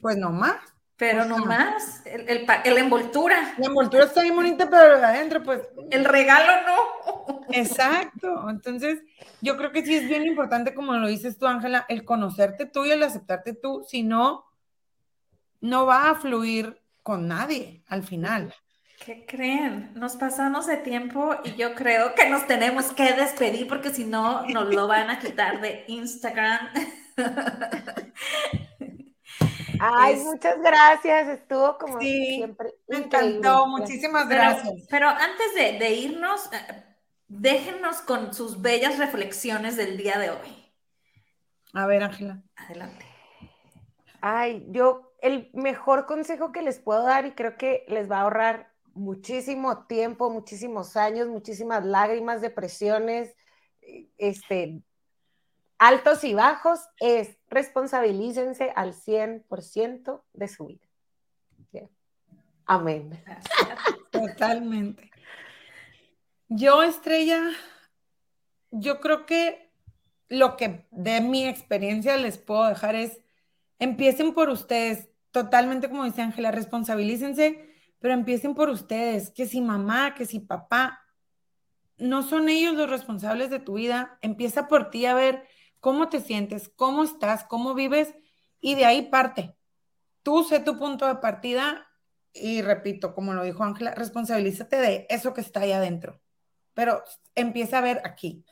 S2: pues no más.
S1: Pero no más, el, el, la envoltura.
S2: La envoltura está bien bonita, pero adentro, pues.
S1: El regalo no.
S2: Exacto. Entonces, yo creo que sí es bien importante, como lo dices tú, Ángela, el conocerte tú y el aceptarte tú. Si no, no va a fluir con nadie al final.
S1: ¿Qué creen? Nos pasamos de tiempo y yo creo que nos tenemos que despedir porque si no, nos lo van a quitar de Instagram.
S3: Ay, muchas gracias, estuvo como siempre.
S2: Me encantó, muchísimas gracias.
S1: Pero, antes de, irnos, eh, déjenos con sus bellas reflexiones del día de hoy.
S2: A ver, Ángela.
S1: Adelante.
S3: Ay, yo el mejor consejo que les puedo dar y creo que les va a ahorrar muchísimo tiempo, muchísimos años, muchísimas lágrimas, depresiones, este, altos y bajos es responsabilícense al 100% de su vida. Amén. (laughs)
S2: Totalmente. Yo, Estrella, yo creo que lo que de mi experiencia les puedo dejar es, empiecen por ustedes, totalmente como dice Ángela, responsabilícense, pero empiecen por ustedes, que si mamá, que si papá, no son ellos los responsables de tu vida, empieza por ti a ver cómo te sientes, cómo estás, cómo vives y de ahí parte. Tú sé tu punto de partida y repito, como lo dijo Ángela, responsabilízate de eso que está ahí adentro, pero empieza a ver aquí.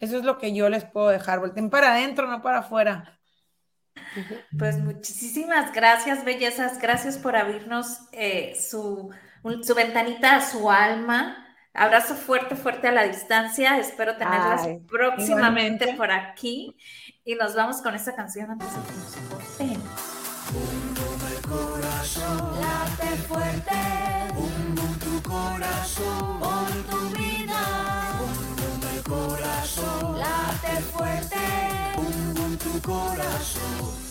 S2: Eso es lo que yo les puedo dejar. Volten para adentro, no para afuera.
S1: Pues muchísimas gracias, bellezas. Gracias por abrirnos eh, su, su ventanita a su alma Abrazo fuerte, fuerte a la distancia. Espero tenerlas próximamente por aquí. Y nos vamos con esta canción antes de que nos corten. Un corazón late fuerte. Un tu
S4: corazón, por tu vida. Bum, el corazón, late fuerte. Corazón.